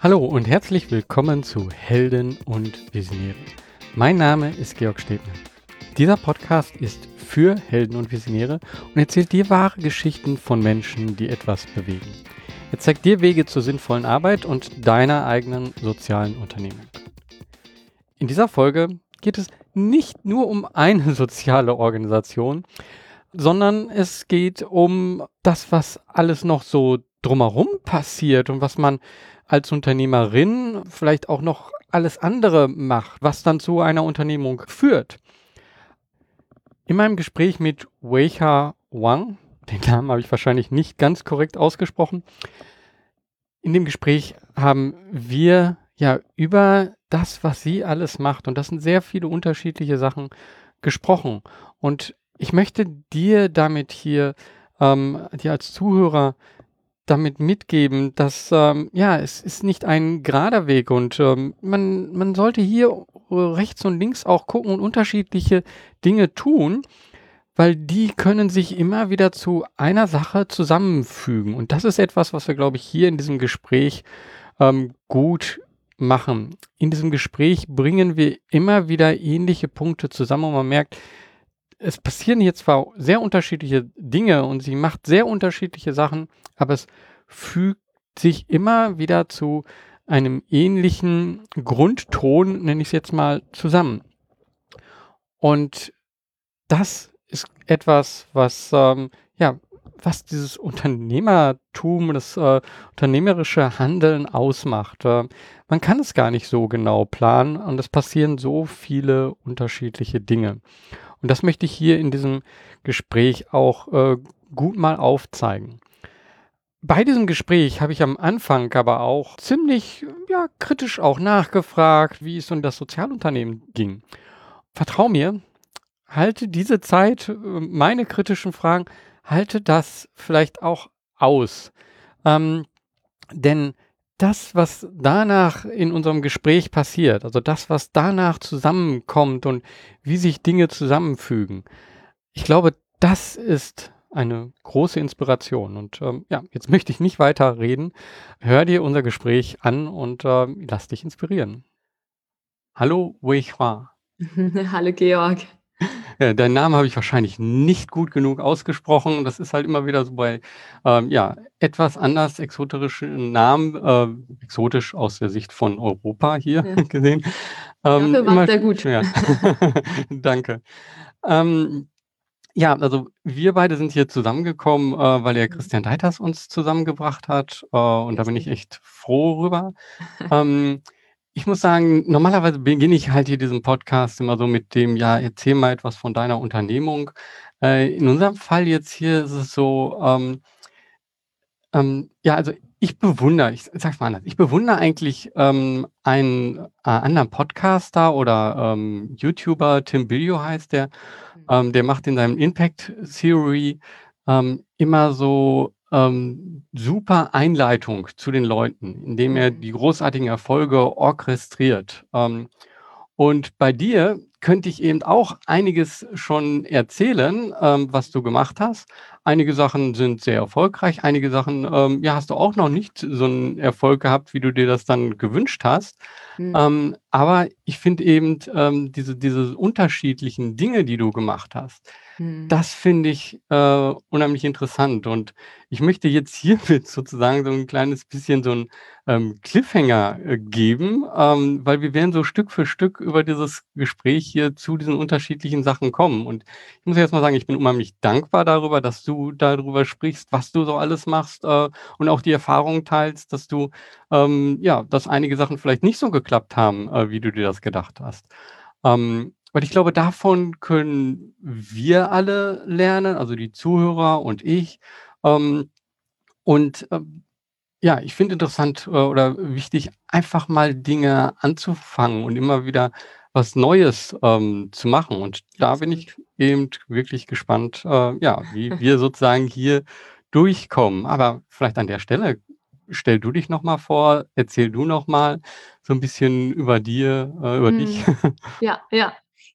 Hallo und herzlich willkommen zu Helden und Visionäre. Mein Name ist Georg Stebner. Dieser Podcast ist für Helden und Visionäre und erzählt dir wahre Geschichten von Menschen, die etwas bewegen. Er zeigt dir Wege zur sinnvollen Arbeit und deiner eigenen sozialen Unternehmung. In dieser Folge geht es nicht nur um eine soziale Organisation, sondern es geht um das, was alles noch so drumherum passiert und was man als Unternehmerin vielleicht auch noch alles andere macht, was dann zu einer Unternehmung führt. In meinem Gespräch mit Weicha Wang, den Namen habe ich wahrscheinlich nicht ganz korrekt ausgesprochen, in dem Gespräch haben wir ja über das, was sie alles macht, und das sind sehr viele unterschiedliche Sachen, gesprochen. Und ich möchte dir damit hier, ähm, dir als Zuhörer damit mitgeben, dass ähm, ja, es ist nicht ein gerader Weg und ähm, man, man sollte hier rechts und links auch gucken und unterschiedliche Dinge tun, weil die können sich immer wieder zu einer Sache zusammenfügen. Und das ist etwas, was wir, glaube ich, hier in diesem Gespräch ähm, gut machen. In diesem Gespräch bringen wir immer wieder ähnliche Punkte zusammen und man merkt, es passieren hier zwar sehr unterschiedliche Dinge und sie macht sehr unterschiedliche Sachen, aber es fügt sich immer wieder zu einem ähnlichen Grundton, nenne ich es jetzt mal, zusammen. Und das ist etwas, was ähm, ja, was dieses Unternehmertum, das äh, unternehmerische Handeln ausmacht. Äh, man kann es gar nicht so genau planen und es passieren so viele unterschiedliche Dinge. Und das möchte ich hier in diesem Gespräch auch äh, gut mal aufzeigen. Bei diesem Gespräch habe ich am Anfang aber auch ziemlich ja, kritisch auch nachgefragt, wie es um das Sozialunternehmen ging. Vertrau mir, halte diese Zeit, äh, meine kritischen Fragen, halte das vielleicht auch aus. Ähm, denn das, was danach in unserem Gespräch passiert, also das, was danach zusammenkommt und wie sich Dinge zusammenfügen, ich glaube, das ist eine große Inspiration. Und ähm, ja, jetzt möchte ich nicht weiter reden. Hör dir unser Gespräch an und äh, lass dich inspirieren. Hallo, Wei Hua. Hallo, Georg. Ja, deinen Namen habe ich wahrscheinlich nicht gut genug ausgesprochen. Das ist halt immer wieder so bei ähm, ja, etwas anders exotischen Namen, äh, exotisch aus der Sicht von Europa hier ja. gesehen. Ähm, Dafür macht er gut. Ja. Danke. Ähm, ja, also wir beide sind hier zusammengekommen, äh, weil der mhm. Christian Deiters uns zusammengebracht hat. Äh, und da bin ich echt froh rüber. ähm, ich muss sagen, normalerweise beginne ich halt hier diesen Podcast immer so mit dem, ja, erzähl mal etwas von deiner Unternehmung. Äh, in unserem Fall jetzt hier ist es so, ähm, ähm, ja, also ich bewundere, ich sag's mal anders, ich bewundere eigentlich ähm, einen äh, anderen Podcaster oder ähm, YouTuber, Tim Billio heißt der, mhm. ähm, der macht in seinem Impact Theory ähm, immer so ähm, super Einleitung zu den Leuten, indem er mhm. die großartigen Erfolge orchestriert. Ähm, und bei dir könnte ich eben auch einiges schon erzählen, ähm, was du gemacht hast. Einige Sachen sind sehr erfolgreich, einige Sachen, ähm, ja, hast du auch noch nicht so einen Erfolg gehabt, wie du dir das dann gewünscht hast. Mhm. Ähm, aber ich finde eben ähm, diese, diese unterschiedlichen Dinge, die du gemacht hast, Mhm. Das finde ich, äh, unheimlich interessant und ich möchte jetzt hiermit sozusagen so ein kleines bisschen so ein ähm, Cliffhanger, äh, geben, ähm, weil wir werden so Stück für Stück über dieses Gespräch hier zu diesen unterschiedlichen Sachen kommen. Und ich muss jetzt mal sagen, ich bin unheimlich dankbar darüber, dass du darüber sprichst, was du so alles machst, äh, und auch die Erfahrung teilst, dass du, ähm ja, dass einige Sachen vielleicht nicht so geklappt haben, äh, wie du dir das gedacht hast. Ähm weil ich glaube, davon können wir alle lernen, also die Zuhörer und ich. Ähm, und ähm, ja, ich finde interessant äh, oder wichtig, einfach mal Dinge anzufangen und immer wieder was Neues ähm, zu machen. Und da bin ich eben wirklich gespannt, äh, ja, wie wir sozusagen hier durchkommen. Aber vielleicht an der Stelle stell du dich noch mal vor, erzähl du noch mal so ein bisschen über dir, äh, über dich. Mhm. Ja, ja.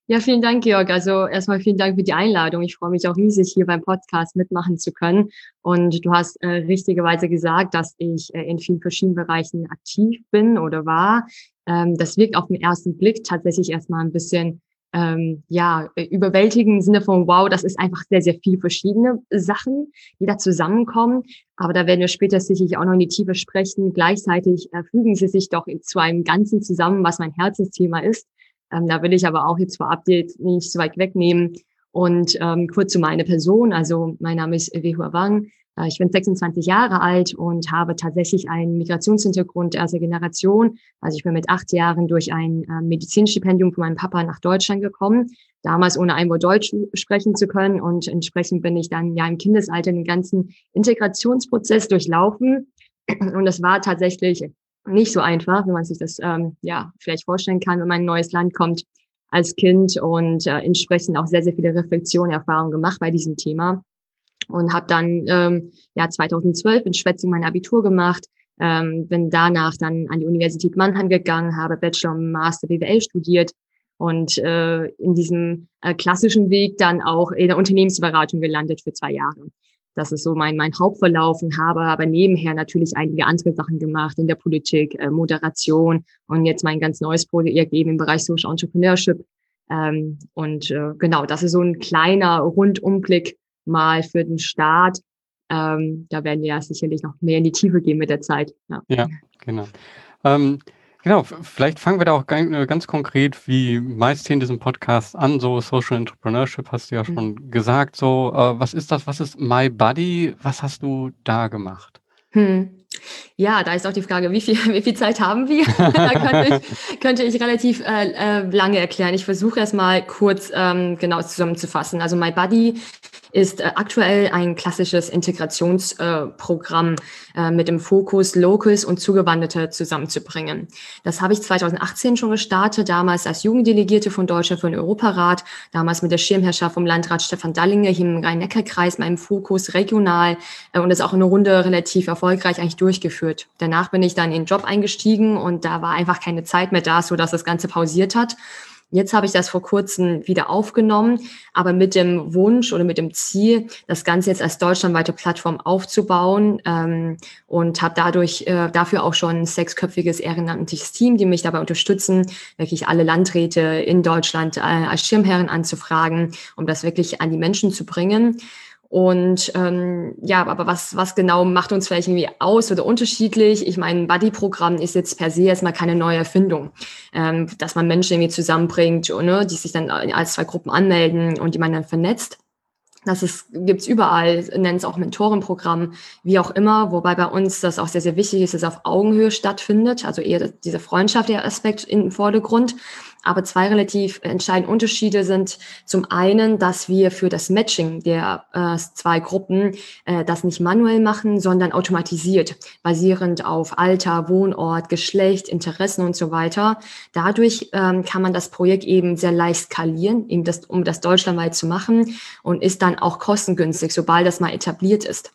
Ja, vielen Dank, Georg. Also erstmal vielen Dank für die Einladung. Ich freue mich auch riesig, hier beim Podcast mitmachen zu können. Und du hast äh, richtigerweise gesagt, dass ich äh, in vielen verschiedenen Bereichen aktiv bin oder war. Ähm, das wirkt auf den ersten Blick tatsächlich erstmal ein bisschen ähm, ja, überwältigen im Sinne von, wow, das ist einfach sehr, sehr viel verschiedene Sachen, die da zusammenkommen. Aber da werden wir später sicherlich auch noch in die Tiefe sprechen. Gleichzeitig äh, fügen sie sich doch zu einem Ganzen zusammen, was mein Herzensthema ist. Ähm, da will ich aber auch jetzt vorab nicht so weit wegnehmen. Und ähm, kurz zu meiner Person. Also mein Name ist Wehua Wang. Äh, ich bin 26 Jahre alt und habe tatsächlich einen Migrationshintergrund erster Generation. Also ich bin mit acht Jahren durch ein äh, Medizinstipendium von meinem Papa nach Deutschland gekommen. Damals ohne ein Deutsch sprechen zu können. Und entsprechend bin ich dann ja im Kindesalter den ganzen Integrationsprozess durchlaufen. Und das war tatsächlich nicht so einfach, wie man sich das ähm, ja vielleicht vorstellen kann, wenn man in ein neues Land kommt als Kind und äh, entsprechend auch sehr, sehr viele Reflexionen, Erfahrungen gemacht bei diesem Thema und habe dann ähm, ja 2012 in Schwetzing mein Abitur gemacht, ähm, bin danach dann an die Universität Mannheim gegangen, habe Bachelor und Master BWL studiert und äh, in diesem äh, klassischen Weg dann auch in der Unternehmensberatung gelandet für zwei Jahre. Das ist so mein, mein Hauptverlauf und habe aber nebenher natürlich einige andere Sachen gemacht in der Politik, äh, Moderation und jetzt mein ganz neues Projekt eben im Bereich Social Entrepreneurship. Ähm, und äh, genau, das ist so ein kleiner Rundumblick mal für den Start. Ähm, da werden wir ja sicherlich noch mehr in die Tiefe gehen mit der Zeit. Ja, ja genau. Ähm, genau, vielleicht fangen wir da auch äh, ganz konkret, wie meist hier in diesem Podcast an, so Social Entrepreneurship hast du ja schon mhm. gesagt. So, äh, was ist das? Was ist My Buddy? Was hast du da gemacht? Hm. Ja, da ist auch die Frage, wie viel, wie viel Zeit haben wir? da könnte ich, könnte ich relativ äh, äh, lange erklären. Ich versuche erstmal kurz ähm, genau zusammenzufassen. Also My Buddy ist äh, aktuell ein klassisches Integrationsprogramm äh, mit dem Fokus, Locals und Zugewanderte zusammenzubringen. Das habe ich 2018 schon gestartet, damals als Jugenddelegierte von Deutschland für den Europarat, damals mit der Schirmherrschaft vom Landrat Stefan Dallinger hier im Rhein-Neckar-Kreis, meinem Fokus regional äh, und das auch eine Runde relativ erfolgreich eigentlich durchgeführt. Danach bin ich dann in den Job eingestiegen und da war einfach keine Zeit mehr da, so dass das Ganze pausiert hat. Jetzt habe ich das vor kurzem wieder aufgenommen, aber mit dem Wunsch oder mit dem Ziel, das Ganze jetzt als deutschlandweite Plattform aufzubauen ähm, und habe dadurch äh, dafür auch schon ein sechsköpfiges ehrenamtliches Team, die mich dabei unterstützen, wirklich alle Landräte in Deutschland äh, als Schirmherren anzufragen, um das wirklich an die Menschen zu bringen. Und ähm, ja, aber was, was genau macht uns vielleicht irgendwie aus oder unterschiedlich? Ich meine, Buddy-Programm ist jetzt per se erstmal keine neue Erfindung, ähm, dass man Menschen irgendwie zusammenbringt, ne, die sich dann als zwei Gruppen anmelden und die man dann vernetzt. Das ist, gibt's überall, nennt es auch Mentorenprogramm, wie auch immer, wobei bei uns das auch sehr, sehr wichtig ist, dass es auf Augenhöhe stattfindet, also eher dieser freundschaftliche Aspekt im Vordergrund. Aber zwei relativ entscheidende Unterschiede sind zum einen, dass wir für das Matching der äh, zwei Gruppen äh, das nicht manuell machen, sondern automatisiert, basierend auf Alter, Wohnort, Geschlecht, Interessen und so weiter. Dadurch ähm, kann man das Projekt eben sehr leicht skalieren, eben das, um das deutschlandweit zu machen und ist dann auch kostengünstig, sobald das mal etabliert ist.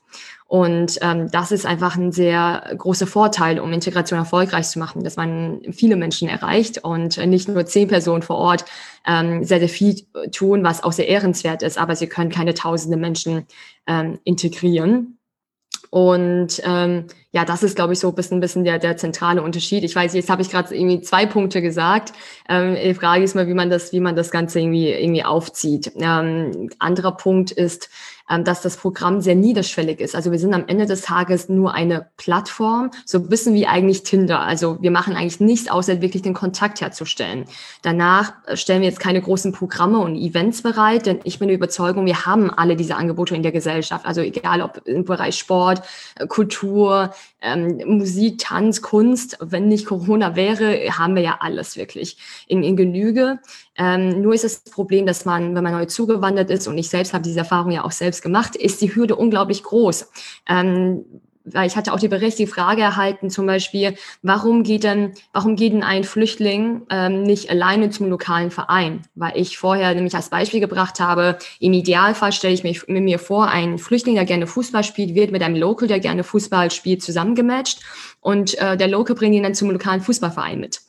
Und ähm, das ist einfach ein sehr großer Vorteil, um Integration erfolgreich zu machen, dass man viele Menschen erreicht und nicht nur zehn Personen vor Ort ähm, sehr, sehr viel tun, was auch sehr ehrenswert ist, aber sie können keine tausende Menschen ähm, integrieren. Und ähm, ja, das ist, glaube ich, so ein bisschen, ein bisschen der, der zentrale Unterschied. Ich weiß, jetzt habe ich gerade irgendwie zwei Punkte gesagt. Ähm, die Frage ist mal, wie man das, wie man das Ganze irgendwie, irgendwie aufzieht. Ähm, anderer Punkt ist, dass das Programm sehr niederschwellig ist. Also wir sind am Ende des Tages nur eine Plattform, so ein bisschen wie eigentlich Tinder. Also wir machen eigentlich nichts, außer wirklich den Kontakt herzustellen. Danach äh, stellen wir jetzt keine großen Programme und Events bereit, denn ich bin der Überzeugung, wir haben alle diese Angebote in der Gesellschaft. Also egal ob im Bereich Sport, äh, Kultur, ähm, Musik, Tanz, Kunst. Wenn nicht Corona wäre, haben wir ja alles wirklich in, in Genüge. Ähm, nur ist das Problem, dass man, wenn man neu zugewandert ist, und ich selbst habe diese Erfahrung ja auch selbst gemacht, ist die Hürde unglaublich groß. Ähm, weil ich hatte auch die berechtigte Frage erhalten, zum Beispiel, warum geht denn, warum geht denn ein Flüchtling ähm, nicht alleine zum lokalen Verein? Weil ich vorher nämlich als Beispiel gebracht habe, im Idealfall stelle ich mich, mir vor, ein Flüchtling, der gerne Fußball spielt, wird mit einem Local, der gerne Fußball spielt, zusammengematcht und äh, der Local bringt ihn dann zum lokalen Fußballverein mit.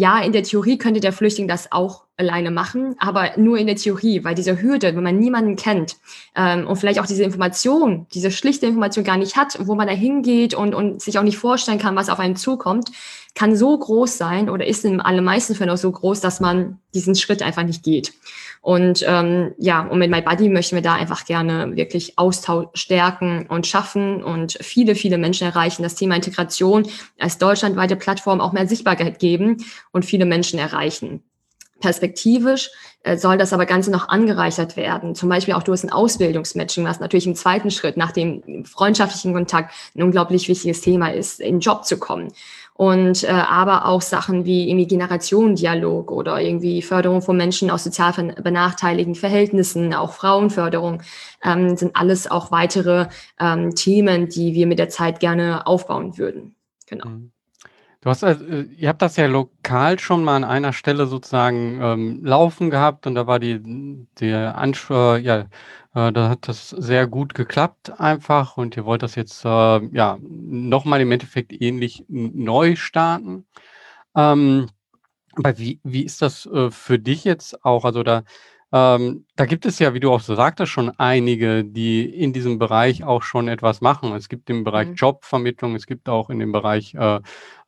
Ja, in der Theorie könnte der Flüchtling das auch alleine machen, aber nur in der Theorie, weil diese Hürde, wenn man niemanden kennt ähm, und vielleicht auch diese Information, diese schlichte Information gar nicht hat, wo man da hingeht und, und sich auch nicht vorstellen kann, was auf einen zukommt, kann so groß sein oder ist in allermeisten Fällen auch so groß, dass man diesen Schritt einfach nicht geht. Und ähm, ja, und mit My Buddy möchten wir da einfach gerne wirklich Austausch stärken und schaffen und viele, viele Menschen erreichen, das Thema Integration als deutschlandweite Plattform auch mehr Sichtbarkeit geben und viele Menschen erreichen. Perspektivisch äh, soll das aber Ganze noch angereichert werden. Zum Beispiel auch durch ein Ausbildungsmatching, was natürlich im zweiten Schritt nach dem freundschaftlichen Kontakt ein unglaublich wichtiges Thema ist, in den Job zu kommen. Und äh, aber auch Sachen wie irgendwie Generationendialog oder irgendwie Förderung von Menschen aus sozial benachteiligten Verhältnissen, auch Frauenförderung, ähm, sind alles auch weitere ähm, Themen, die wir mit der Zeit gerne aufbauen würden. Genau. Mhm. Du hast, äh, ihr habt das ja lokal schon mal an einer Stelle sozusagen ähm, laufen gehabt und da war die, der Anschwör, ja, äh, da hat das sehr gut geklappt einfach und ihr wollt das jetzt äh, ja nochmal im Endeffekt ähnlich neu starten. Ähm, aber wie, wie ist das äh, für dich jetzt auch? Also da ähm, da gibt es ja, wie du auch so sagtest, schon einige, die in diesem Bereich auch schon etwas machen. Es gibt im Bereich Mhm. Jobvermittlung, es gibt auch in dem Bereich äh,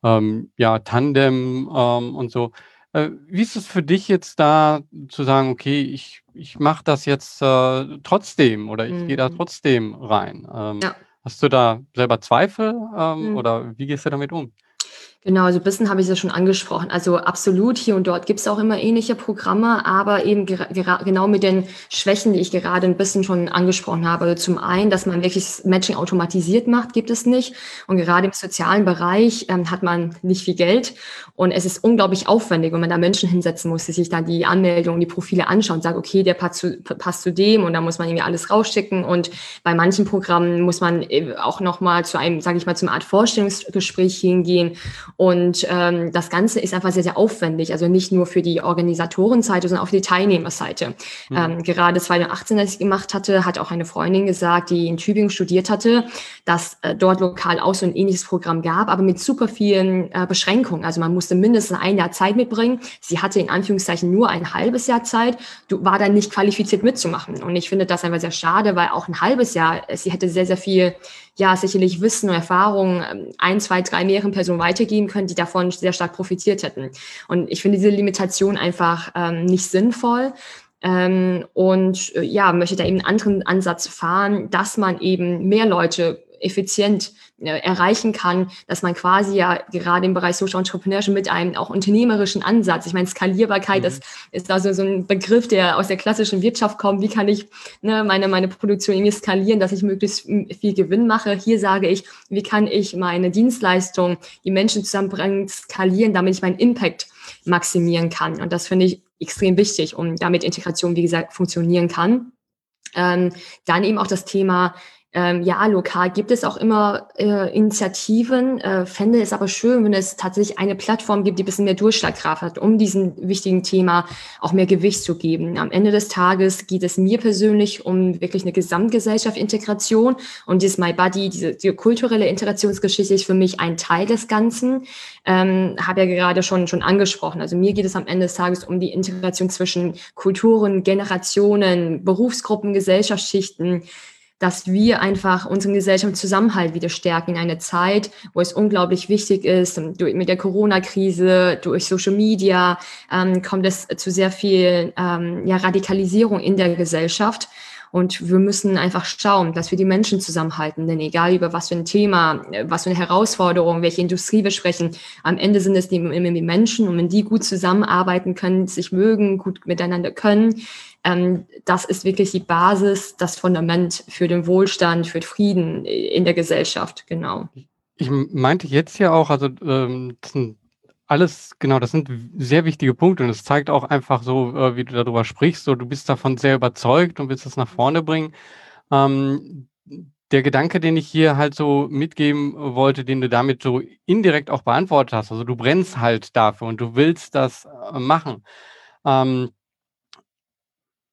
ähm, ja, Tandem ähm, und so. Äh, wie ist es für dich jetzt da zu sagen, okay, ich, ich mache das jetzt äh, trotzdem oder ich gehe da mhm. trotzdem rein? Ähm, Ja. hast du da selber Zweifel ähm, Mhm. oder wie gehst du damit um? Genau, also ein bisschen habe ich es ja schon angesprochen. Also absolut, hier und dort gibt es auch immer ähnliche Programme, aber eben genau mit den Schwächen, die ich gerade ein bisschen schon angesprochen habe. Also zum einen, dass man wirklich Matching automatisiert macht, gibt es nicht. Und gerade im sozialen Bereich ähm, hat man nicht viel Geld. Und es ist unglaublich aufwendig, wenn man da Menschen hinsetzen muss, die sich dann die Anmeldungen, die Profile anschauen und sagen, okay, der passt zu, passt zu dem und da muss man irgendwie alles rausschicken. Und bei manchen Programmen muss man äh, auch nochmal zu einem, sage ich mal, zum Art Vorstellungsgespräch hingehen und ähm, das Ganze ist einfach sehr, sehr aufwendig. Also nicht nur für die Organisatorenseite, sondern auch für die Teilnehmerseite. Mhm. Ähm, gerade 2018, als ich gemacht hatte, hat auch eine Freundin gesagt, die in Tübingen studiert hatte, dass äh, dort lokal auch so ein ähnliches Programm gab, aber mit super vielen äh, Beschränkungen. Also man musste mindestens ein Jahr Zeit mitbringen. Sie hatte in Anführungszeichen nur ein halbes Jahr Zeit, du war dann nicht qualifiziert mitzumachen. Und ich finde das einfach sehr schade, weil auch ein halbes Jahr, sie hätte sehr, sehr viel ja sicherlich Wissen und Erfahrung ähm, ein, zwei, drei mehreren Personen weitergeben können, die davon sehr stark profitiert hätten. Und ich finde diese Limitation einfach ähm, nicht sinnvoll. Ähm, und äh, ja, möchte da eben einen anderen Ansatz fahren, dass man eben mehr Leute effizient äh, erreichen kann, dass man quasi ja gerade im Bereich Social Entrepreneurship mit einem auch unternehmerischen Ansatz, ich meine Skalierbarkeit mhm. ist, ist also so ein Begriff, der aus der klassischen Wirtschaft kommt, wie kann ich ne, meine, meine Produktion irgendwie skalieren, dass ich möglichst viel Gewinn mache. Hier sage ich, wie kann ich meine Dienstleistung, die Menschen zusammenbringen, skalieren, damit ich meinen Impact maximieren kann. Und das finde ich extrem wichtig, um damit Integration, wie gesagt, funktionieren kann. Ähm, dann eben auch das Thema ähm, ja, lokal gibt es auch immer äh, Initiativen. Äh, fände es aber schön, wenn es tatsächlich eine Plattform gibt, die ein bisschen mehr Durchschlagkraft hat, um diesem wichtigen Thema auch mehr Gewicht zu geben. Am Ende des Tages geht es mir persönlich um wirklich eine Gesamtgesellschaft Integration und dieses My Buddy, diese, die kulturelle Integrationsgeschichte ist für mich ein Teil des Ganzen. Ähm, Habe ja gerade schon, schon angesprochen. Also mir geht es am Ende des Tages um die Integration zwischen Kulturen, Generationen, Berufsgruppen, Gesellschaftsschichten, dass wir einfach unseren Gesellschaft Zusammenhalt wieder stärken in einer Zeit, wo es unglaublich wichtig ist. Durch, mit der Corona-Krise, durch Social Media ähm, kommt es zu sehr viel ähm, ja, Radikalisierung in der Gesellschaft. Und wir müssen einfach schauen, dass wir die Menschen zusammenhalten. Denn egal über was für ein Thema, was für eine Herausforderung, welche Industrie wir sprechen, am Ende sind es die, die Menschen. Und wenn die gut zusammenarbeiten können, sich mögen, gut miteinander können, ähm, das ist wirklich die Basis, das Fundament für den Wohlstand, für Frieden in der Gesellschaft, genau. Ich meinte jetzt ja auch, also ähm, alles, genau, das sind sehr wichtige Punkte und es zeigt auch einfach so, äh, wie du darüber sprichst, so du bist davon sehr überzeugt und willst das nach vorne bringen. Ähm, der Gedanke, den ich hier halt so mitgeben wollte, den du damit so indirekt auch beantwortet hast, also du brennst halt dafür und du willst das äh, machen. Ähm,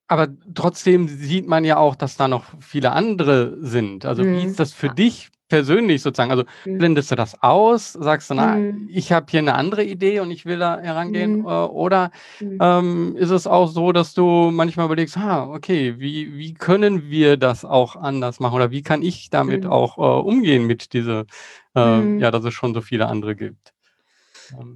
aber trotzdem sieht man ja auch, dass da noch viele andere sind. Also wie ist mhm. das für dich persönlich sozusagen? Also mhm. blendest du das aus? Sagst du, na, mhm. ich habe hier eine andere Idee und ich will da herangehen? Mhm. Äh, oder mhm. ähm, ist es auch so, dass du manchmal überlegst, ah, okay, wie, wie können wir das auch anders machen? Oder wie kann ich damit mhm. auch äh, umgehen mit dieser, äh, mhm. ja, dass es schon so viele andere gibt?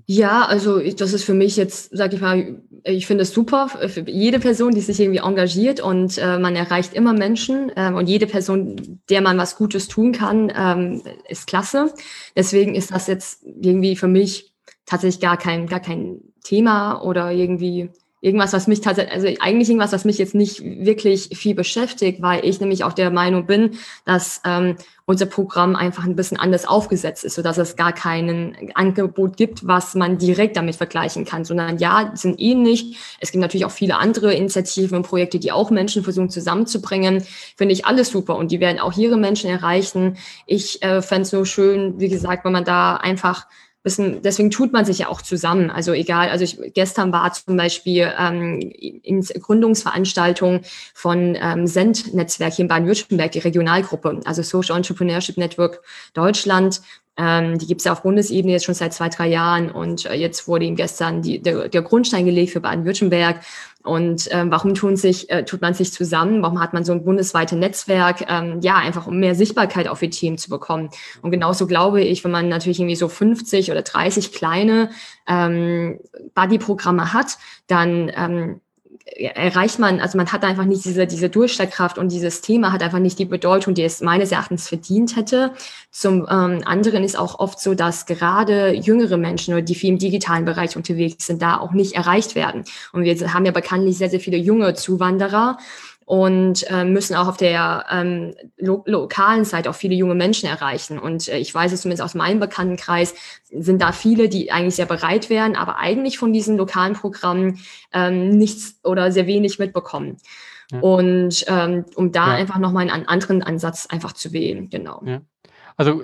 Ja, also das ist für mich jetzt, sag ich mal, ich finde es super für jede Person, die sich irgendwie engagiert und äh, man erreicht immer Menschen ähm, und jede Person, der man was Gutes tun kann, ähm, ist klasse. Deswegen ist das jetzt irgendwie für mich tatsächlich gar kein, gar kein Thema oder irgendwie irgendwas, was mich tatsächlich, also eigentlich irgendwas, was mich jetzt nicht wirklich viel beschäftigt, weil ich nämlich auch der Meinung bin, dass ähm, unser Programm einfach ein bisschen anders aufgesetzt ist, sodass es gar kein Angebot gibt, was man direkt damit vergleichen kann, sondern ja, sind ähnlich. Es gibt natürlich auch viele andere Initiativen und Projekte, die auch Menschen versuchen zusammenzubringen. Finde ich alles super und die werden auch ihre Menschen erreichen. Ich äh, fände es nur schön, wie gesagt, wenn man da einfach bisschen, deswegen tut man sich ja auch zusammen. Also egal, also ich gestern war zum Beispiel ähm, in Gründungsveranstaltung von ähm, Send-Netzwerk hier in Baden-Württemberg, die Regionalgruppe, also Social Entrepreneurship Network Deutschland. Ähm, die gibt es ja auf Bundesebene jetzt schon seit zwei, drei Jahren und äh, jetzt wurde ihm gestern die, der, der Grundstein gelegt für Baden-Württemberg. Und ähm, warum tun sich, äh, tut man sich zusammen? Warum hat man so ein bundesweites Netzwerk? Ähm, ja, einfach um mehr Sichtbarkeit auf die Themen zu bekommen. Und genauso glaube ich, wenn man natürlich irgendwie so 50 oder 30 kleine ähm, Buddy-Programme hat, dann ähm, erreicht man, also man hat einfach nicht diese, diese Durchschlagkraft und dieses Thema hat einfach nicht die Bedeutung, die es meines Erachtens verdient hätte. Zum ähm, anderen ist auch oft so, dass gerade jüngere Menschen oder die viel im digitalen Bereich unterwegs sind, da auch nicht erreicht werden. Und wir haben ja bekanntlich sehr, sehr viele junge Zuwanderer und äh, müssen auch auf der ähm, lo lokalen Seite auch viele junge Menschen erreichen. Und äh, ich weiß es zumindest aus meinem Bekanntenkreis, sind da viele, die eigentlich sehr bereit wären, aber eigentlich von diesen lokalen Programmen ähm, nichts oder sehr wenig mitbekommen. Ja. Und ähm, um da ja. einfach nochmal einen anderen Ansatz einfach zu wählen, genau. Ja. Also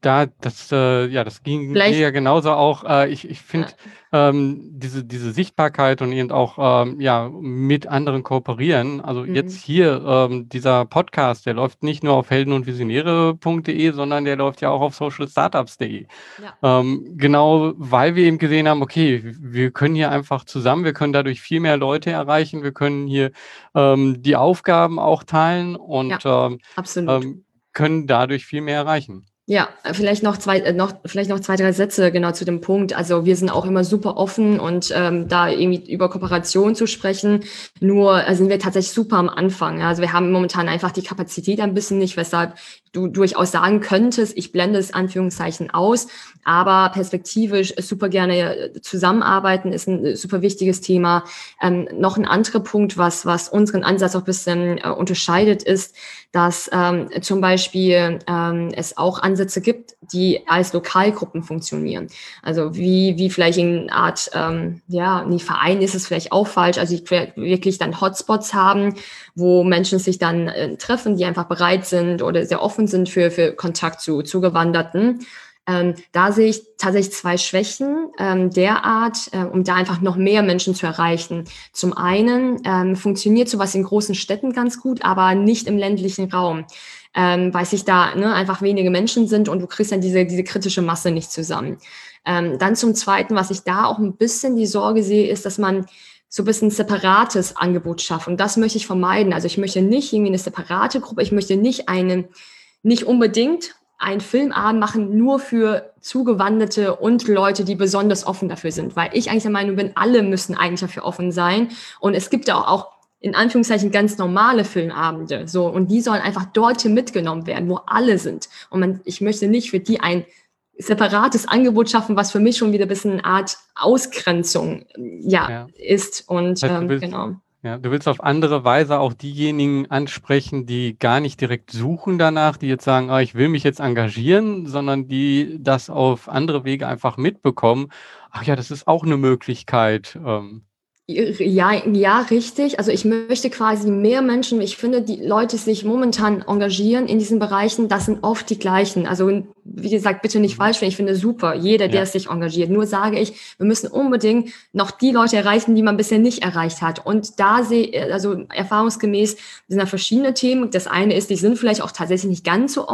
da, das, äh, ja, das ging Vielleicht, mir ja genauso auch. Äh, ich ich finde ja. ähm, diese, diese Sichtbarkeit und eben auch ähm, ja, mit anderen kooperieren. Also mhm. jetzt hier, ähm, dieser Podcast, der läuft nicht nur auf helden- und visionäre.de, sondern der läuft ja auch auf socialstartups.de. Ja. Ähm, genau, weil wir eben gesehen haben, okay, wir können hier einfach zusammen, wir können dadurch viel mehr Leute erreichen, wir können hier ähm, die Aufgaben auch teilen und ja, ähm, ähm, können dadurch viel mehr erreichen. Ja, vielleicht noch zwei, äh, noch, vielleicht noch zwei, drei Sätze genau zu dem Punkt. Also wir sind auch immer super offen und ähm, da irgendwie über Kooperation zu sprechen. Nur äh, sind wir tatsächlich super am Anfang. Also wir haben momentan einfach die Kapazität ein bisschen nicht, weshalb du durchaus sagen könntest, ich blende es Anführungszeichen aus, aber perspektivisch super gerne äh, zusammenarbeiten ist ein super wichtiges Thema. Ähm, noch ein anderer Punkt, was, was unseren Ansatz auch ein bisschen äh, unterscheidet, ist, dass ähm, zum Beispiel ähm, es auch Ansätze gibt, die als Lokalgruppen funktionieren. Also wie, wie vielleicht in Art, ähm, ja, nie Verein ist es vielleicht auch falsch, also die wirklich dann Hotspots haben, wo Menschen sich dann äh, treffen, die einfach bereit sind oder sehr offen sind für, für Kontakt zu Zugewanderten. Ähm, da sehe ich tatsächlich zwei Schwächen ähm, derart, äh, um da einfach noch mehr Menschen zu erreichen. Zum einen ähm, funktioniert sowas in großen Städten ganz gut, aber nicht im ländlichen Raum, ähm, weil sich da ne, einfach wenige Menschen sind und du kriegst dann diese, diese kritische Masse nicht zusammen. Ähm, dann zum Zweiten, was ich da auch ein bisschen die Sorge sehe, ist, dass man so ein bisschen separates Angebot schafft. Und das möchte ich vermeiden. Also ich möchte nicht irgendwie eine separate Gruppe, ich möchte nicht einen, nicht unbedingt einen Filmabend machen nur für Zugewanderte und Leute, die besonders offen dafür sind, weil ich eigentlich der Meinung bin, alle müssen eigentlich dafür offen sein. Und es gibt ja auch, auch in Anführungszeichen ganz normale Filmabende, so und die sollen einfach dorthin mitgenommen werden, wo alle sind. Und man, ich möchte nicht für die ein separates Angebot schaffen, was für mich schon wieder ein bisschen eine Art Ausgrenzung ja, ja. ist. Und ähm, genau. Ja, du willst auf andere Weise auch diejenigen ansprechen, die gar nicht direkt suchen danach, die jetzt sagen, ah, ich will mich jetzt engagieren, sondern die das auf andere Wege einfach mitbekommen. Ach ja, das ist auch eine Möglichkeit. Ähm. Ja, ja, richtig. Also ich möchte quasi mehr Menschen, ich finde, die Leute, die sich momentan engagieren in diesen Bereichen, das sind oft die gleichen. Also wie gesagt, bitte nicht mhm. falsch, ich finde super, jeder, der ja. sich engagiert. Nur sage ich, wir müssen unbedingt noch die Leute erreichen, die man bisher nicht erreicht hat. Und da sehe, also erfahrungsgemäß sind da verschiedene Themen. Das eine ist, die sind vielleicht auch tatsächlich nicht ganz so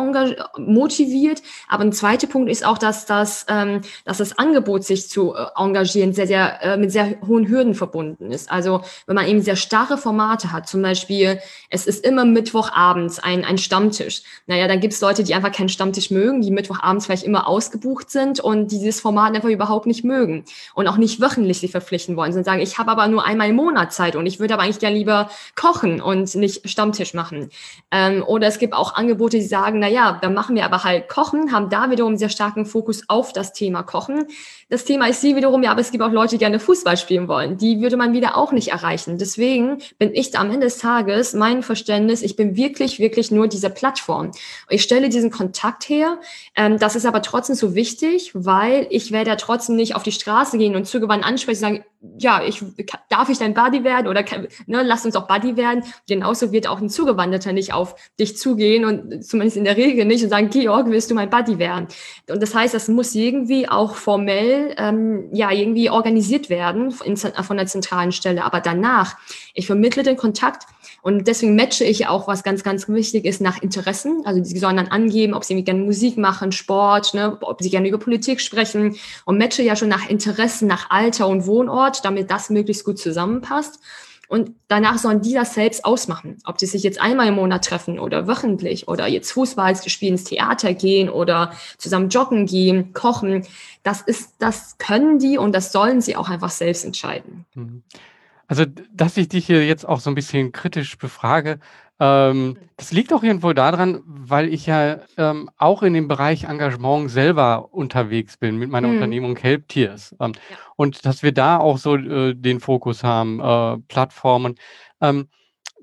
motiviert. Aber ein zweiter Punkt ist auch, dass das, ähm, dass das Angebot, sich zu äh, engagieren, sehr, sehr, äh, mit sehr hohen Hürden verbunden ist. Also, wenn man eben sehr starre Formate hat, zum Beispiel, es ist immer Mittwochabends ein, ein Stammtisch. Naja, dann gibt es Leute, die einfach keinen Stammtisch mögen, die Mittwochabends vielleicht immer ausgebucht sind und dieses Format einfach überhaupt nicht mögen und auch nicht wöchentlich sich verpflichten wollen, sondern sagen, ich habe aber nur einmal im Monat Zeit und ich würde aber eigentlich gerne lieber kochen und nicht Stammtisch machen. Ähm, oder es gibt auch Angebote, die sagen, na ja, dann machen wir aber halt Kochen, haben da wiederum sehr starken Fokus auf das Thema Kochen. Das Thema ist sie wiederum, ja, aber es gibt auch Leute, die gerne Fußball spielen wollen. Die würde man wieder auch nicht erreichen. Deswegen bin ich am Ende des Tages, mein Verständnis, ich bin wirklich, wirklich nur diese Plattform. Ich stelle diesen Kontakt her. Ähm, das ist aber trotzdem so wichtig, weil ich werde ja trotzdem nicht auf die Straße gehen und zugewandt ansprechen und sagen, ja, ich, darf ich dein Buddy werden oder ne, lass uns auch Buddy werden. Genauso wird auch ein Zugewanderter nicht auf dich zugehen und zumindest in der Regel nicht und sagen, Georg, willst du mein Buddy werden? Und das heißt, das muss irgendwie auch formell ähm, ja irgendwie organisiert werden in, von der zentralen Stelle. Aber danach, ich vermittle den Kontakt und deswegen matche ich auch, was ganz, ganz wichtig ist, nach Interessen. Also sie sollen dann angeben, ob sie gerne Musik machen, Sport, ne, ob sie gerne über Politik sprechen und matche ja schon nach Interessen, nach Alter und Wohnort, damit das möglichst gut zusammenpasst. Und danach sollen die das selbst ausmachen, ob sie sich jetzt einmal im Monat treffen oder wöchentlich oder jetzt Fußball spielen, ins Theater gehen oder zusammen joggen gehen, kochen. Das ist, das können die und das sollen sie auch einfach selbst entscheiden. Mhm. Also, dass ich dich hier jetzt auch so ein bisschen kritisch befrage, ähm, das liegt auch irgendwo daran, weil ich ja ähm, auch in dem Bereich Engagement selber unterwegs bin mit meiner Mhm. Unternehmung Help Tiers. Ähm, Ja. und dass wir da auch so äh, den Fokus haben, äh, Plattformen. Ähm,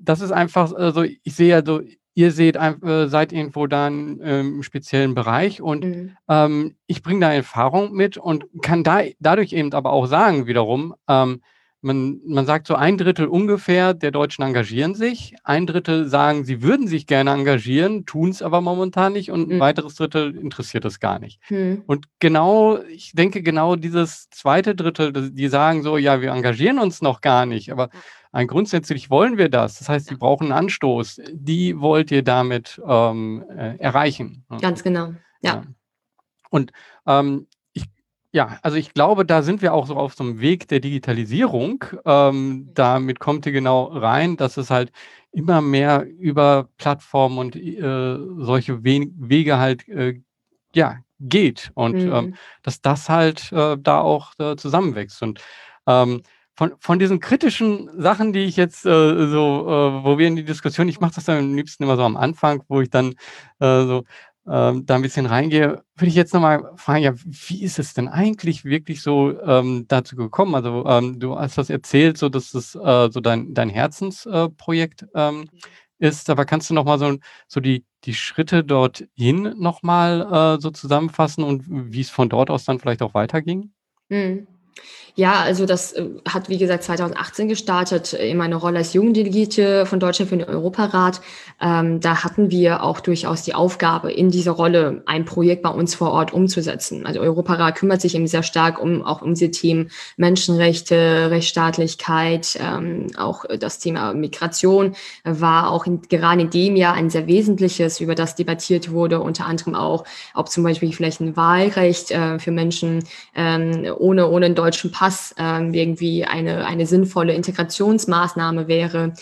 das ist einfach äh, so, ich sehe ja so, ihr seht äh, seid irgendwo da in, im speziellen Bereich und Mhm. ähm, ich bringe da Erfahrung mit und kann da dadurch eben aber auch sagen wiederum, ähm, man, man sagt so ein Drittel ungefähr der Deutschen engagieren sich, ein Drittel sagen, sie würden sich gerne engagieren, tun es aber momentan nicht und ein mhm. weiteres Drittel interessiert es gar nicht. Mhm. Und genau, ich denke genau dieses zweite Drittel, die sagen so, ja, wir engagieren uns noch gar nicht, aber ein grundsätzlich wollen wir das. Das heißt, sie brauchen einen Anstoß. Die wollt ihr damit ähm, äh, erreichen. Ganz genau, ja. ja. Und ähm, ja, also ich glaube, da sind wir auch so auf so einem Weg der Digitalisierung. Ähm, damit kommt ihr genau rein, dass es halt immer mehr über Plattformen und äh, solche We Wege halt äh, ja, geht und ähm, mhm. ähm, dass das halt äh, da auch äh, zusammenwächst. Und ähm, von, von diesen kritischen Sachen, die ich jetzt äh, so, äh, wo wir in die Diskussion, ich mache das dann am liebsten immer so am Anfang, wo ich dann äh, so, ähm, da ein bisschen reingehe, würde ich jetzt nochmal fragen, ja, wie ist es denn eigentlich wirklich so ähm, dazu gekommen? Also ähm, du hast das erzählt, so dass es äh, so dein, dein Herzensprojekt äh, ähm, ist, aber kannst du nochmal so, so die, die Schritte dorthin nochmal äh, so zusammenfassen und wie es von dort aus dann vielleicht auch weiterging? Mhm. Ja, also das äh, hat, wie gesagt, 2018 gestartet in meiner Rolle als Jugenddelegierte von Deutschland für den Europarat. Ähm, da hatten wir auch durchaus die Aufgabe, in dieser Rolle ein Projekt bei uns vor Ort umzusetzen. Also Europarat kümmert sich eben sehr stark um auch um diese Themen Menschenrechte, Rechtsstaatlichkeit, ähm, auch das Thema Migration war auch in, gerade in dem Jahr ein sehr wesentliches, über das debattiert wurde, unter anderem auch, ob zum Beispiel vielleicht ein Wahlrecht äh, für Menschen ähm, ohne, ohne einen deutschen Pass ähm, irgendwie eine, eine sinnvolle Integrationsmaßnahme wäre.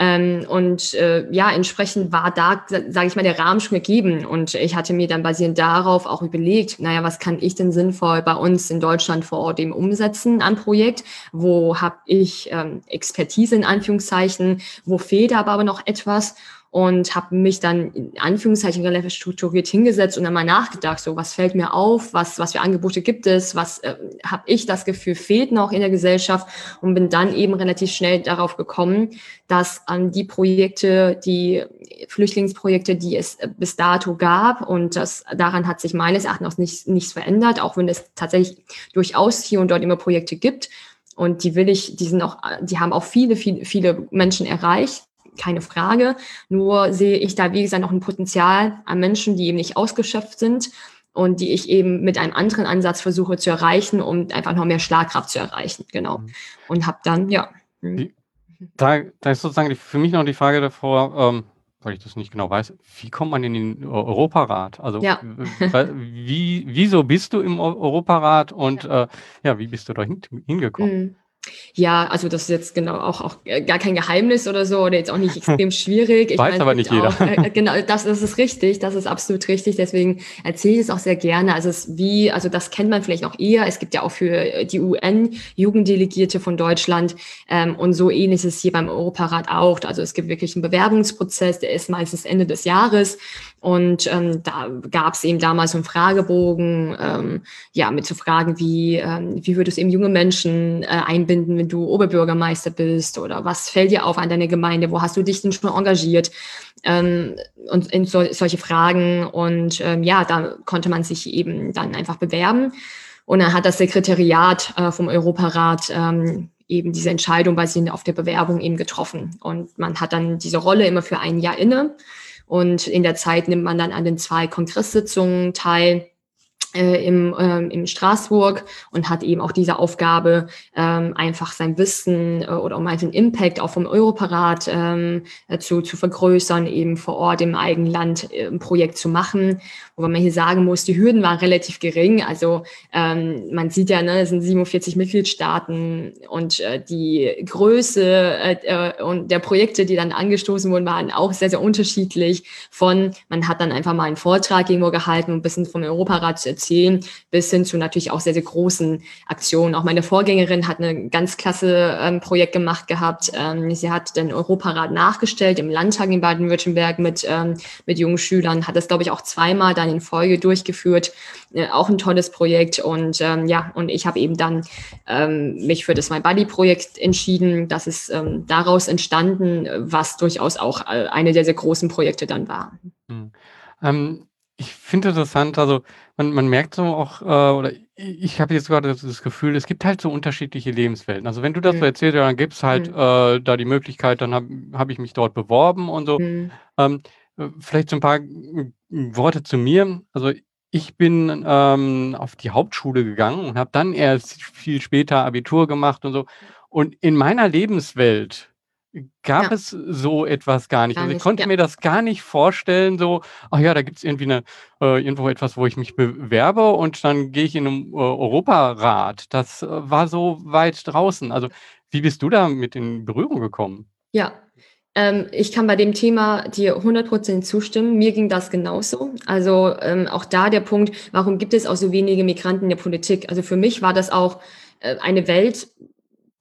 Ähm, und äh, ja, entsprechend war da, sage ich mal, der Rahmen schon gegeben. Und ich hatte mir dann basierend darauf auch überlegt, naja, was kann ich denn sinnvoll bei uns in Deutschland vor Ort eben umsetzen an Projekt? Wo habe ich ähm, Expertise in Anführungszeichen? Wo fehlt aber, aber noch etwas? Und habe mich dann in Anführungszeichen relativ strukturiert hingesetzt und dann mal nachgedacht, so was fällt mir auf, was, was für Angebote gibt es, was äh, habe ich das Gefühl fehlt noch in der Gesellschaft? Und bin dann eben relativ schnell darauf gekommen, dass an die Projekte, die Flüchtlingsprojekte, die es bis dato gab und das daran hat sich meines Erachtens nicht, nichts verändert, auch wenn es tatsächlich durchaus hier und dort immer Projekte gibt, und die will ich, die sind auch, die haben auch viele, viele, viele Menschen erreicht keine Frage. Nur sehe ich da, wie gesagt, noch ein Potenzial an Menschen, die eben nicht ausgeschöpft sind. und die ich eben mit einem anderen Ansatz versuche zu erreichen, um einfach noch mehr Schlagkraft zu erreichen. Genau. Mhm. Und habe dann, ja. Mhm. Da, da, ist sozusagen für mich noch die Frage davor, ähm, weil ich das nicht genau weiß, wie kommt man in den Europarat? Also ja. wie, wieso bist du im Europarat und ja, äh, ja wie bist du da hin, hingekommen? Ja, also das ist jetzt genau auch, auch äh, gar kein Geheimnis oder so oder jetzt auch nicht extrem schwierig. Ich Weiß meine, aber nicht jeder. Auch, äh, genau, das, das ist richtig, das ist absolut richtig. Deswegen erzähle ich es auch sehr gerne. Also es ist wie, also das kennt man vielleicht auch eher. Es gibt ja auch für die UN Jugenddelegierte von Deutschland ähm, und so ähnlich ist es hier beim Europarat auch. Also es gibt wirklich einen Bewerbungsprozess, der ist meistens Ende des Jahres und ähm, da gab es eben damals so einen Fragebogen, ähm, ja, mit so Fragen wie, ähm, wie würdest du eben junge Menschen äh, einbinden, wenn du Oberbürgermeister bist oder was fällt dir auf an deine Gemeinde, wo hast du dich denn schon engagiert? Ähm, und in so, solche Fragen und ähm, ja, da konnte man sich eben dann einfach bewerben. Und dann hat das Sekretariat äh, vom Europarat ähm, eben diese Entscheidung basierend auf der Bewerbung eben getroffen. Und man hat dann diese Rolle immer für ein Jahr inne. Und in der Zeit nimmt man dann an den zwei Kongresssitzungen teil äh, im, ähm, in Straßburg und hat eben auch diese Aufgabe, ähm, einfach sein Wissen äh, oder um den Impact auch vom Europarat ähm, äh, zu, zu vergrößern, eben vor Ort im eigenen Land äh, ein Projekt zu machen. Wobei man hier sagen muss, die Hürden waren relativ gering. Also ähm, man sieht ja, ne, es sind 47 Mitgliedstaaten und äh, die Größe äh, äh, und der Projekte, die dann angestoßen wurden, waren auch sehr, sehr unterschiedlich. Von, man hat dann einfach mal einen Vortrag irgendwo gehalten, um ein bisschen vom Europarat zu erzählen, bis hin zu natürlich auch sehr, sehr großen Aktionen. Auch meine Vorgängerin hat ein ganz klasse ähm, Projekt gemacht gehabt. Ähm, sie hat den Europarat nachgestellt im Landtag in Baden-Württemberg mit, ähm, mit jungen Schülern, hat das, glaube ich, auch zweimal dann in Folge durchgeführt. Äh, auch ein tolles Projekt. Und ähm, ja, und ich habe eben dann ähm, mich für das My Buddy-Projekt entschieden. Das ist ähm, daraus entstanden, was durchaus auch äh, eine der sehr großen Projekte dann war. Hm. Ähm, ich finde interessant, also man, man merkt so auch, äh, oder ich habe jetzt gerade das Gefühl, es gibt halt so unterschiedliche Lebenswelten. Also wenn du das so mhm. erzählst, ja, dann gibt es halt mhm. äh, da die Möglichkeit, dann habe hab ich mich dort beworben und so. Mhm. Ähm, äh, vielleicht so ein paar Worte zu mir. Also ich bin ähm, auf die Hauptschule gegangen und habe dann erst viel später Abitur gemacht und so. Und in meiner Lebenswelt gab Ja. es so etwas gar nicht. Gar Also, ich nicht, konnte ja. mir das gar nicht vorstellen, so: „Ach ja, da gibt es irgendwie eine äh, irgendwo etwas, wo ich mich bewerbe und dann gehe ich in 'nem, äh, Europarat.“ Das, äh, war so weit draußen. Also, wie bist du da mit in Berührung gekommen? Ja, ähm, ich kann bei dem Thema dir 100% zustimmen. Mir ging das genauso. Also, ähm, auch da der Punkt, warum gibt es auch so wenige Migranten in der Politik? Also, für mich war das auch, äh, eine Welt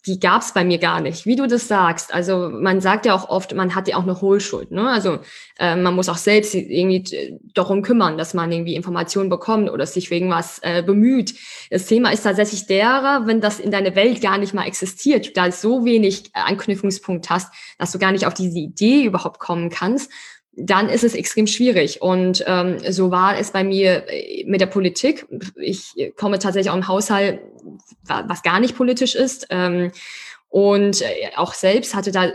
die gab es bei mir gar nicht, wie du das sagst. Also man sagt ja auch oft, man hat ja auch eine Hohlschuld. Ne? Also äh, man muss auch selbst irgendwie darum kümmern, dass man irgendwie Informationen bekommt oder sich wegen was äh, bemüht. Das Thema ist tatsächlich derer, wenn das in deiner Welt gar nicht mal existiert, da so wenig Anknüpfungspunkt hast, dass du gar nicht auf diese Idee überhaupt kommen kannst dann ist es extrem schwierig. Und ähm, so war es bei mir äh, mit der Politik. Ich komme tatsächlich auch im Haushalt, was gar nicht politisch ist. Ähm, und äh, auch selbst hatte da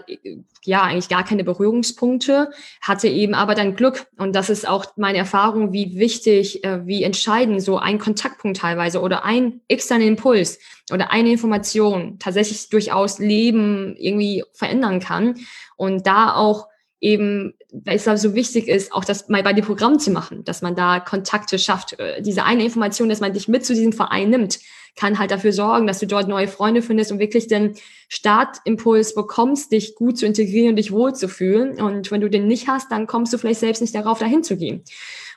ja eigentlich gar keine Berührungspunkte, hatte eben aber dann Glück. Und das ist auch meine Erfahrung, wie wichtig, äh, wie entscheidend so ein Kontaktpunkt teilweise oder ein externer Impuls oder eine Information tatsächlich durchaus Leben irgendwie verändern kann. Und da auch eben, weil es so wichtig ist, auch das mal bei dem Programm zu machen, dass man da Kontakte schafft. Äh, diese eine Information, dass man dich mit zu diesem Verein nimmt, kann halt dafür sorgen, dass du dort neue Freunde findest und wirklich den Startimpuls bekommst, dich gut zu integrieren und dich wohlzufühlen. Und wenn du den nicht hast, dann kommst du vielleicht selbst nicht darauf, dahin zu gehen.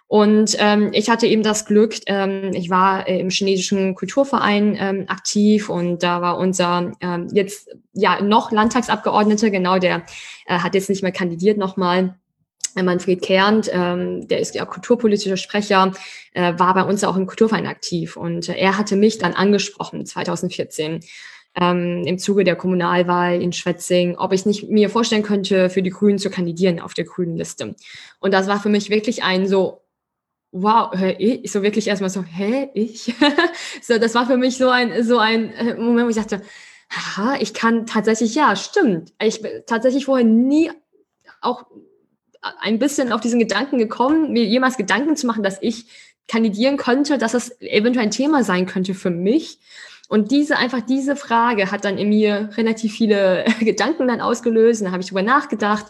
Und ähm, ich hatte eben das Glück, ähm, ich war äh, im chinesischen Kulturverein ähm, aktiv und da war unser ähm, jetzt ja noch Landtagsabgeordneter, genau, der äh, hat jetzt nicht mehr kandidiert nochmal. Äh, Manfred Kernt, ähm, der ist ja kulturpolitischer Sprecher, äh, war bei uns auch im Kulturverein aktiv und äh, er hatte mich dann angesprochen 2014 ähm, im Zuge der Kommunalwahl in Schwetzing, ob ich nicht mir vorstellen könnte, für die Grünen zu kandidieren auf der grünen Liste. Und das war für mich wirklich ein so wow, ich so wirklich erstmal so, hä, ich? so, das war für mich so ein, so ein äh, Moment, wo ich dachte, haha, ich kann tatsächlich, ja, stimmt. Ich bin tatsächlich vorher nie auch ein bisschen auf diesen Gedanken gekommen, mir jemals Gedanken zu machen, dass ich kandidieren könnte, dass das eventuell ein Thema sein könnte für mich. Und diese, einfach diese Frage hat dann in mir relativ viele Gedanken dann ausgelöst. Dann habe ich darüber nachgedacht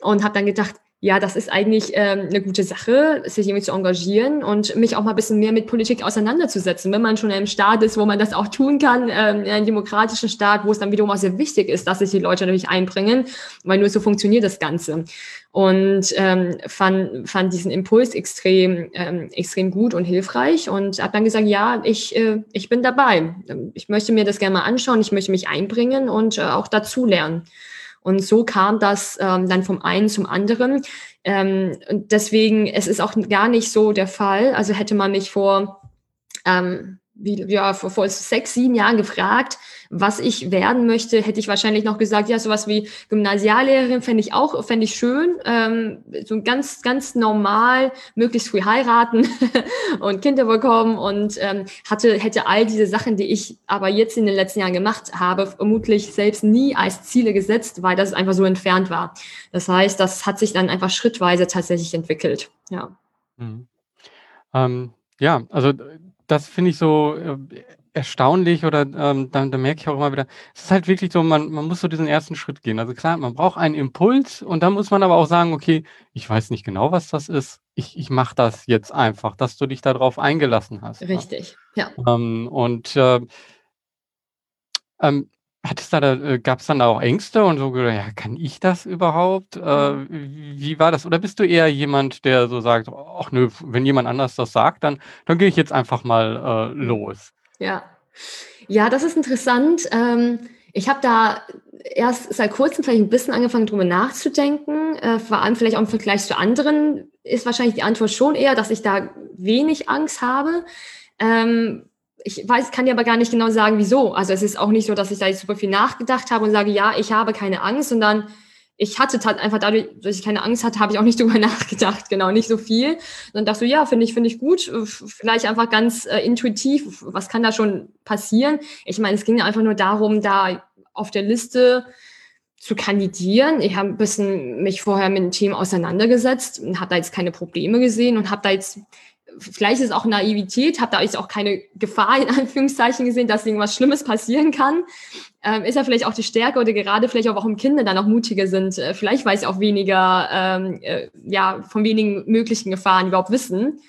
und habe dann gedacht, ja, das ist eigentlich ähm, eine gute Sache, sich irgendwie zu engagieren und mich auch mal ein bisschen mehr mit Politik auseinanderzusetzen, wenn man schon in einem Staat ist, wo man das auch tun kann, ähm, in einem demokratischen Staat, wo es dann wiederum auch sehr wichtig ist, dass sich die Leute natürlich einbringen, weil nur so funktioniert das Ganze. Und ähm, fand, fand diesen Impuls extrem, ähm, extrem gut und hilfreich und habe dann gesagt, ja, ich, äh, ich bin dabei. Ich möchte mir das gerne mal anschauen, ich möchte mich einbringen und äh, auch dazu lernen. Und so kam das ähm, dann vom einen zum anderen. Ähm, und deswegen, es ist auch gar nicht so der Fall. Also hätte man mich vor ähm, wie, ja, vor, vor sechs, sieben Jahren gefragt, was ich werden möchte, hätte ich wahrscheinlich noch gesagt, ja, sowas wie Gymnasiallehrerin fände ich auch, fände ich schön. Ähm, so ganz, ganz normal, möglichst früh heiraten und Kinder bekommen und ähm, hatte, hätte all diese Sachen, die ich aber jetzt in den letzten Jahren gemacht habe, vermutlich selbst nie als Ziele gesetzt, weil das einfach so entfernt war. Das heißt, das hat sich dann einfach schrittweise tatsächlich entwickelt. Ja. Mhm. Ähm, ja, also das finde ich so äh, erstaunlich oder ähm, da, da merke ich auch immer wieder, es ist halt wirklich so, man, man muss so diesen ersten Schritt gehen. Also klar, man braucht einen Impuls und dann muss man aber auch sagen, okay, ich weiß nicht genau, was das ist. Ich, ich mache das jetzt einfach, dass du dich darauf eingelassen hast. Ne? Richtig, ja. Ähm, und äh, ähm, hat es da, äh, gab es dann da auch Ängste und so, ja, kann ich das überhaupt? Äh, mhm. wie war das? Oder bist du eher jemand, der so sagt, ach nö, wenn jemand anders das sagt, dann, dann gehe ich jetzt einfach mal äh, los? Ja. Ja, das ist interessant. Ähm, ich habe da erst seit kurzem vielleicht ein bisschen angefangen, drüber nachzudenken. Äh, vor allem vielleicht auch im Vergleich zu anderen ist wahrscheinlich die Antwort schon eher, dass ich da wenig Angst habe. Ähm, ich weiß, kann dir aber gar nicht genau sagen, wieso. Also es ist auch nicht so, dass ich da jetzt super viel nachgedacht habe und sage, ja, ich habe keine Angst, sondern ich hatte einfach dadurch, dass ich keine Angst hatte, habe ich auch nicht drüber nachgedacht, genau, nicht so viel. Und dachte so, ja, finde ich, finde ich gut. Vielleicht einfach ganz äh, intuitiv, was kann da schon passieren? Ich meine, es ging einfach nur darum, da auf der Liste zu kandidieren. Ich habe ein bisschen mich vorher mit dem Team auseinandergesetzt und habe da jetzt keine Probleme gesehen und habe da jetzt vielleicht ist es auch Naivität, habe da jetzt auch keine Gefahr in Anführungszeichen gesehen, dass irgendwas Schlimmes passieren kann. Ähm, ist ja vielleicht auch die Stärke oder gerade vielleicht auch, warum Kinder dann auch mutiger sind. Äh, vielleicht weiß ich auch weniger, ähm, äh, ja, von wenigen möglichen Gefahren überhaupt wissen.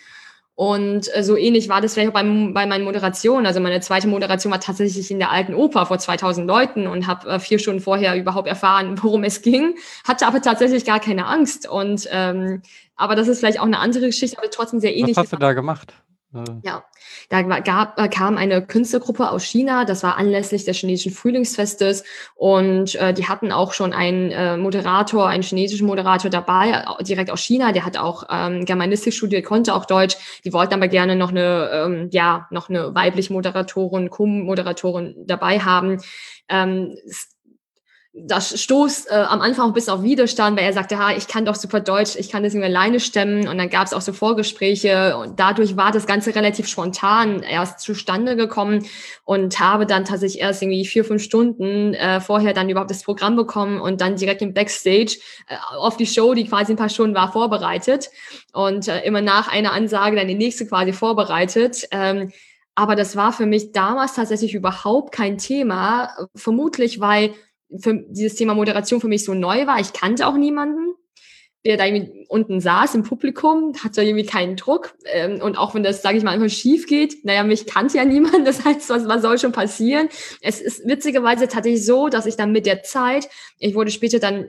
Und äh, so ähnlich war das vielleicht auch beim, bei meinen Moderationen. Also meine zweite Moderation war tatsächlich in der alten Oper vor 2000 Leuten und habe äh, vier Stunden vorher überhaupt erfahren, worum es ging, hatte aber tatsächlich gar keine Angst. Und ähm, aber das ist vielleicht auch eine andere Geschichte, aber trotzdem sehr ähnlich. Was hast du da gemacht? Ja, da gab, äh, kam eine Künstlergruppe aus China, das war anlässlich des chinesischen Frühlingsfestes und äh, die hatten auch schon einen äh, Moderator, einen chinesischen Moderator dabei, direkt aus China, der hat auch ähm, Germanistik studiert, konnte auch Deutsch, die wollten aber gerne noch eine, ähm, ja, noch eine weibliche Moderatorin, Co-Moderatorin dabei haben. Ähm, das stoß äh, am Anfang bis auf Widerstand, weil er sagte, ha, ich kann doch super Deutsch, ich kann das irgendwie alleine stemmen. Und dann gab es auch so Vorgespräche und dadurch war das Ganze relativ spontan erst zustande gekommen und habe dann tatsächlich erst irgendwie vier, fünf Stunden äh, vorher dann überhaupt das Programm bekommen und dann direkt im Backstage äh, auf die Show, die quasi ein paar Stunden war, vorbereitet und äh, immer nach einer Ansage dann die nächste quasi vorbereitet. Ähm, aber das war für mich damals tatsächlich überhaupt kein Thema, vermutlich weil für dieses Thema Moderation für mich so neu war. Ich kannte auch niemanden, der da irgendwie unten saß im Publikum, hatte irgendwie keinen Druck. Ähm, und auch wenn das, sage ich mal, einfach schief geht, naja, mich kannte ja niemand, das heißt, was, was soll schon passieren? Es ist witzigerweise tatsächlich so, dass ich dann mit der Zeit, ich wurde später dann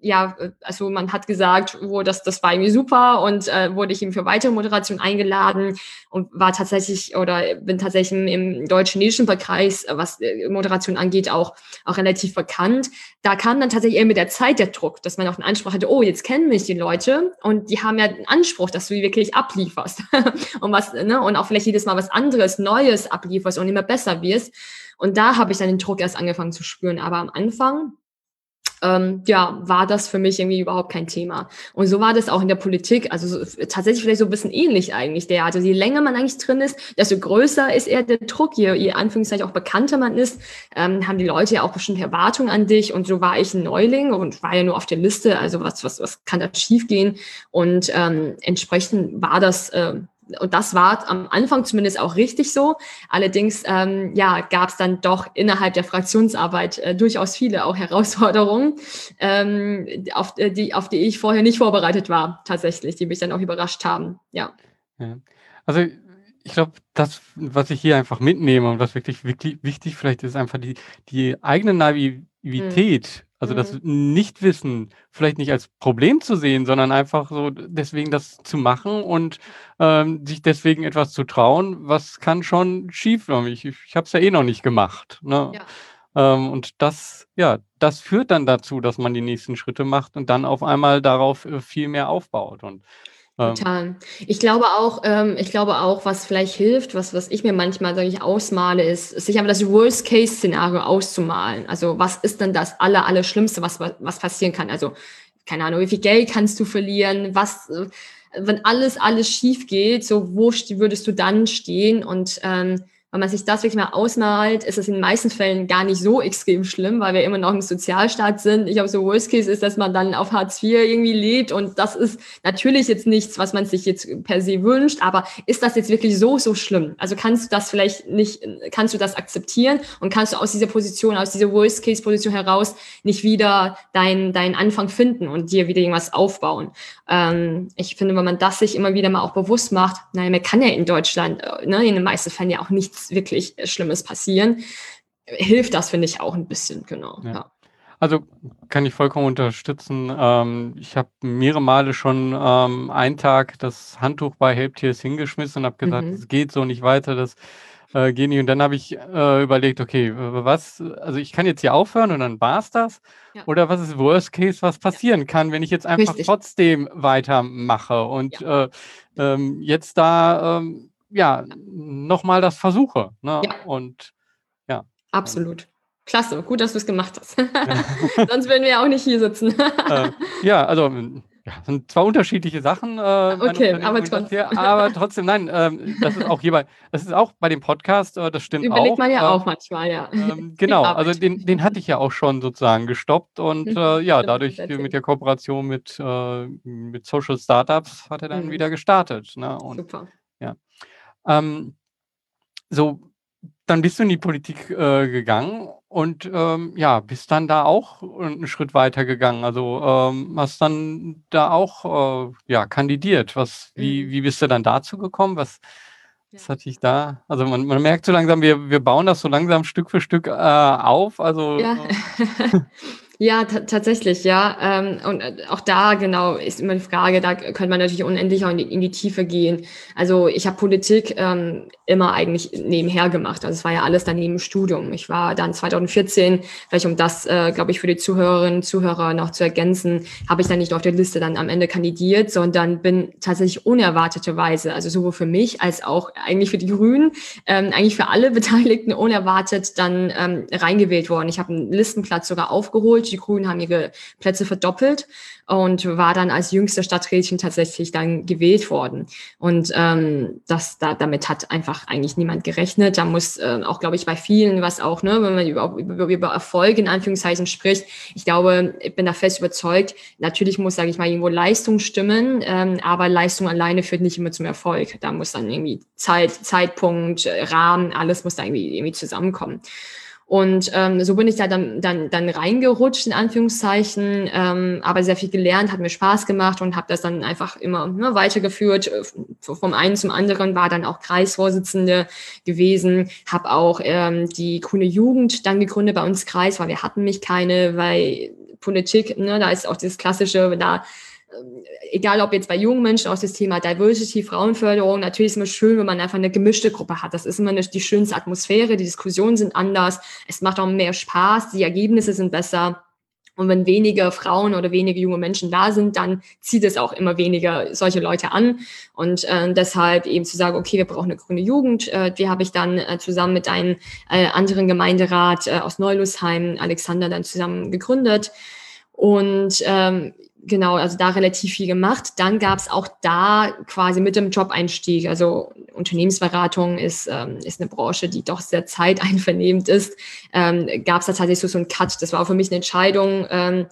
ja, also man hat gesagt, wo das, das war irgendwie super und äh, wurde ich eben für weitere Moderation eingeladen und war tatsächlich oder bin tatsächlich im, deutsch-chinesischen Kreis, was äh, Moderation angeht, auch, auch relativ bekannt. Da kam dann tatsächlich eher mit der Zeit der Druck, dass man auch einen Anspruch hatte, oh, jetzt kennen mich die Leute und die haben ja einen Anspruch, dass du wirklich ablieferst und was, ne, und auch vielleicht jedes Mal was anderes, Neues ablieferst und immer besser wirst. Und da habe ich dann den Druck erst angefangen zu spüren. Aber am Anfang ähm, ja, war das für mich irgendwie überhaupt kein Thema. Und so war das auch in der Politik, also so, tatsächlich vielleicht so ein bisschen ähnlich eigentlich der. Also je länger man eigentlich drin ist, desto größer ist eher der Druck, je, je Anführungszeichen auch bekannter man ist, ähm, haben die Leute ja auch bestimmte Erwartungen an dich. Und so war ich ein Neuling und war ja nur auf der Liste, also was, was, was kann da schiefgehen? Und ähm, entsprechend war das, äh, und das war am Anfang zumindest auch richtig so. Allerdings ähm, ja, gab es dann doch innerhalb der Fraktionsarbeit äh, durchaus viele auch Herausforderungen, ähm, auf, äh, die, auf die ich vorher nicht vorbereitet war, tatsächlich, die mich dann auch überrascht haben. Ja. ja. Also ich glaube, das, was ich hier einfach mitnehme und was wirklich, wirklich wichtig vielleicht ist, einfach die, die eigene Naivität, mhm. Also das mhm. Nichtwissen vielleicht nicht als Problem zu sehen, sondern einfach so deswegen das zu machen und ähm, sich deswegen etwas zu trauen, was kann schon schief. Ich, ich habe es ja eh noch nicht gemacht. Ne? Ja. Ähm, und das, ja, das führt dann dazu, dass man die nächsten Schritte macht und dann auf einmal darauf äh, viel mehr aufbaut. Und. Total. Ich glaube auch, ähm, ich glaube auch, was vielleicht hilft, was, was ich mir manchmal, sage ich, ausmale, ist, sich einfach das Worst-Case-Szenario auszumalen. Also was ist denn das aller, aller Schlimmste, was, was passieren kann? Also, keine Ahnung, wie viel Geld kannst du verlieren? Was, äh, wenn alles, alles schief geht, so wo würdest du dann stehen? Und ähm, wenn man sich das wirklich mal ausmalt, ist es in den meisten Fällen gar nicht so extrem schlimm, weil wir immer noch im Sozialstaat sind. Ich glaube, so Worst Case ist, dass man dann auf Hartz IV irgendwie lebt und das ist natürlich jetzt nichts, was man sich jetzt per se wünscht, aber ist das jetzt wirklich so, so schlimm? Also kannst du das vielleicht nicht, kannst du das akzeptieren und kannst du aus dieser Position, aus dieser Worst Case Position heraus nicht wieder deinen deinen Anfang finden und dir wieder irgendwas aufbauen? Ähm, ich finde, wenn man das sich immer wieder mal auch bewusst macht, naja, man kann ja in Deutschland, äh, ne, in den meisten Fällen ja auch nichts nichts wirklich Schlimmes passieren, hilft das, finde ich, auch ein bisschen, genau. Ja. Ja. Also kann ich vollkommen unterstützen. Ähm, ich habe mehrere Male schon ähm, einen Tag das Handtuch bei Helptiers hingeschmissen und habe gesagt, es mhm. geht so nicht weiter, das äh, geht nicht. Und dann habe ich äh, überlegt, okay, was, also ich kann jetzt hier aufhören und dann war es das. Ja. Oder was ist Worst Case, was passieren kann, wenn ich jetzt einfach Richtig. trotzdem weitermache und äh, ähm, jetzt da ähm, ja, nochmal das versuche. Ne? Ja. Und ja. Absolut. Klasse, gut, dass du es gemacht hast. Sonst würden wir ja auch nicht hier sitzen. äh, ja, also ja, sind zwar unterschiedliche Sachen, äh, okay, aber trotzdem. Aber trotzdem, nein, ähm, das ist auch hierbei, das ist auch bei dem Podcast, äh, das stimmt Überlegt auch. man ja äh, auch manchmal, ja. Ähm, genau, also den, den hatte ich ja auch schon sozusagen gestoppt und mhm. äh, ja, dadurch mit der Kooperation mit, äh, mit Social Startups hat er dann mhm. wieder gestartet. Ne? Und, Super. Ja. Ähm, so, dann bist du in die Politik äh, gegangen und ähm, ja, bist dann da auch einen Schritt weiter gegangen. Also ähm, hast dann da auch äh, ja, kandidiert. Was, wie, mhm. wie bist du dann dazu gekommen? Was, was hatte ich da? Also man, man merkt so langsam, wir, wir bauen das so langsam Stück für Stück äh, auf. Also ja. Ja, tatsächlich, ja. Ähm, und äh, auch da genau ist immer die Frage, da könnte man natürlich unendlich auch in die, in die Tiefe gehen. Also ich habe Politik ähm, immer eigentlich nebenher gemacht. Also es war ja alles daneben im Studium. Ich war dann 2014, vielleicht um das, äh, glaube ich, für die Zuhörerinnen und Zuhörer noch zu ergänzen, habe ich dann nicht auf der Liste dann am Ende kandidiert, sondern bin tatsächlich unerwarteterweise, also sowohl für mich als auch eigentlich für die Grünen, ähm, eigentlich für alle Beteiligten unerwartet dann ähm, reingewählt worden. Ich habe einen Listenplatz sogar aufgeholt die Grünen haben ihre Plätze verdoppelt und war dann als jüngste Stadträtin tatsächlich dann gewählt worden. Und ähm, das, da, damit hat einfach eigentlich niemand gerechnet. Da muss äh, auch, glaube ich, bei vielen, was auch, ne, wenn man über, über, über Erfolg in Anführungszeichen spricht, ich glaube, ich bin da fest überzeugt, natürlich muss, sage ich mal, irgendwo Leistung stimmen, ähm, aber Leistung alleine führt nicht immer zum Erfolg. Da muss dann irgendwie Zeit, Zeitpunkt, Rahmen, alles muss da irgendwie, irgendwie zusammenkommen. Und ähm, so bin ich da dann, dann, dann reingerutscht, in Anführungszeichen, ähm, aber sehr viel gelernt, hat mir Spaß gemacht und habe das dann einfach immer ne, weitergeführt. Äh, vom einen zum anderen war dann auch Kreisvorsitzende gewesen, habe auch ähm, die Grüne Jugend dann gegründet bei uns Kreis, weil wir hatten mich keine, weil Politik, ne, da ist auch das klassische, da egal ob jetzt bei jungen Menschen auch das Thema Diversity, Frauenförderung, natürlich ist es immer schön, wenn man einfach eine gemischte Gruppe hat. Das ist immer eine, die schönste Atmosphäre, die Diskussionen sind anders, es macht auch mehr Spaß, die Ergebnisse sind besser. Und wenn weniger Frauen oder wenige junge Menschen da sind, dann zieht es auch immer weniger solche Leute an. Und äh, deshalb eben zu sagen, okay, wir brauchen eine grüne Jugend. Äh, die habe ich dann äh, zusammen mit einem äh, anderen Gemeinderat äh, aus Neulusheim, Alexander, dann zusammen gegründet. Und ähm, genau, also da relativ viel gemacht. Dann gab es auch da quasi mit dem Job-Einstieg, also Unternehmensberatung ist, ähm, ist eine Branche, die doch sehr zeiteinvernehmend ist, ähm, gab es tatsächlich so, so einen Cut. Das war für mich eine Entscheidung, ähm,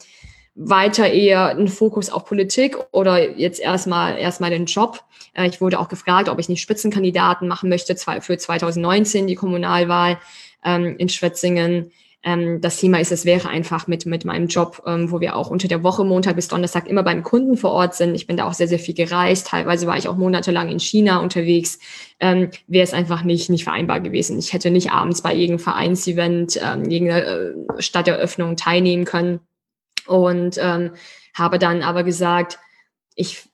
weiter eher einen Fokus auf Politik oder jetzt erstmal erstmal den Job. Äh, ich wurde auch gefragt, ob ich nicht Spitzenkandidaten machen möchte für 2019 die Kommunalwahl ähm, in Schwetzingen. Ähm, das Thema ist, es wäre einfach mit, mit meinem Job, ähm, wo wir auch unter der Woche Montag bis Donnerstag immer beim Kunden vor Ort sind. Ich bin da auch sehr, sehr viel gereist. Teilweise war ich auch monatelang in China unterwegs. Ähm, wäre es einfach nicht, nicht vereinbar gewesen. Ich hätte nicht abends bei irgendeinem Vereinsevent, ähm, irgendeiner äh, Stadteröffnung teilnehmen können. Und ähm, habe dann aber gesagt, ich,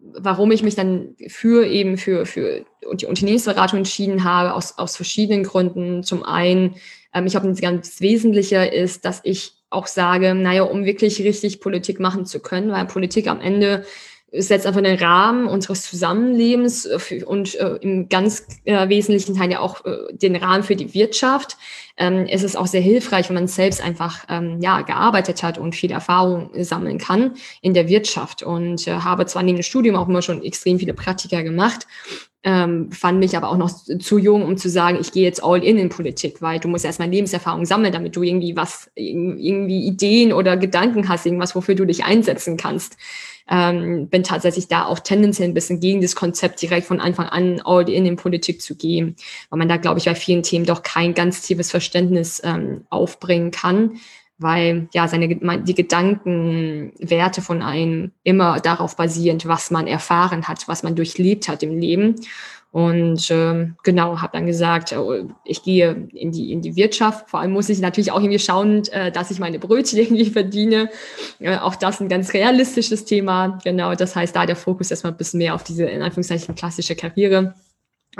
warum ich mich dann für eben für, für die Unternehmensberatung entschieden habe, aus, aus verschiedenen Gründen. Zum einen, ähm, ich glaube, ein ganz wesentlicher ist, dass ich auch sage, naja, um wirklich richtig Politik machen zu können, weil Politik am Ende setzt einfach den Rahmen unseres Zusammenlebens äh, und äh, im ganz äh, wesentlichen Teil ja auch äh, den Rahmen für die Wirtschaft. Ähm, es ist auch sehr hilfreich, wenn man selbst einfach ähm, ja gearbeitet hat und viel Erfahrung sammeln kann in der Wirtschaft. Und äh, habe zwar neben dem Studium auch immer schon extrem viele Praktika gemacht, ähm, fand mich aber auch noch zu jung, um zu sagen, ich gehe jetzt all in in Politik, weil du musst erstmal Lebenserfahrung sammeln, damit du irgendwie was, irgendwie Ideen oder Gedanken hast, irgendwas, wofür du dich einsetzen kannst ähm, bin tatsächlich da auch tendenziell ein bisschen gegen das Konzept, direkt von Anfang an all in in Politik zu gehen, weil man da, glaube ich, bei vielen Themen doch kein ganz tiefes Verständnis ähm, aufbringen kann, weil ja seine die Gedankenwerte von einem immer darauf basierend, was man erfahren hat, was man durchlebt hat im Leben. Und äh, genau, habe dann gesagt, äh, ich gehe in die, in die Wirtschaft. Vor allem muss ich natürlich auch irgendwie schauen, äh, dass ich meine Brötchen irgendwie verdiene. Äh, auch das ein ganz realistisches Thema. Genau, das heißt, da der Fokus erstmal ein bisschen mehr auf diese, in Anführungszeichen, klassische Karriere.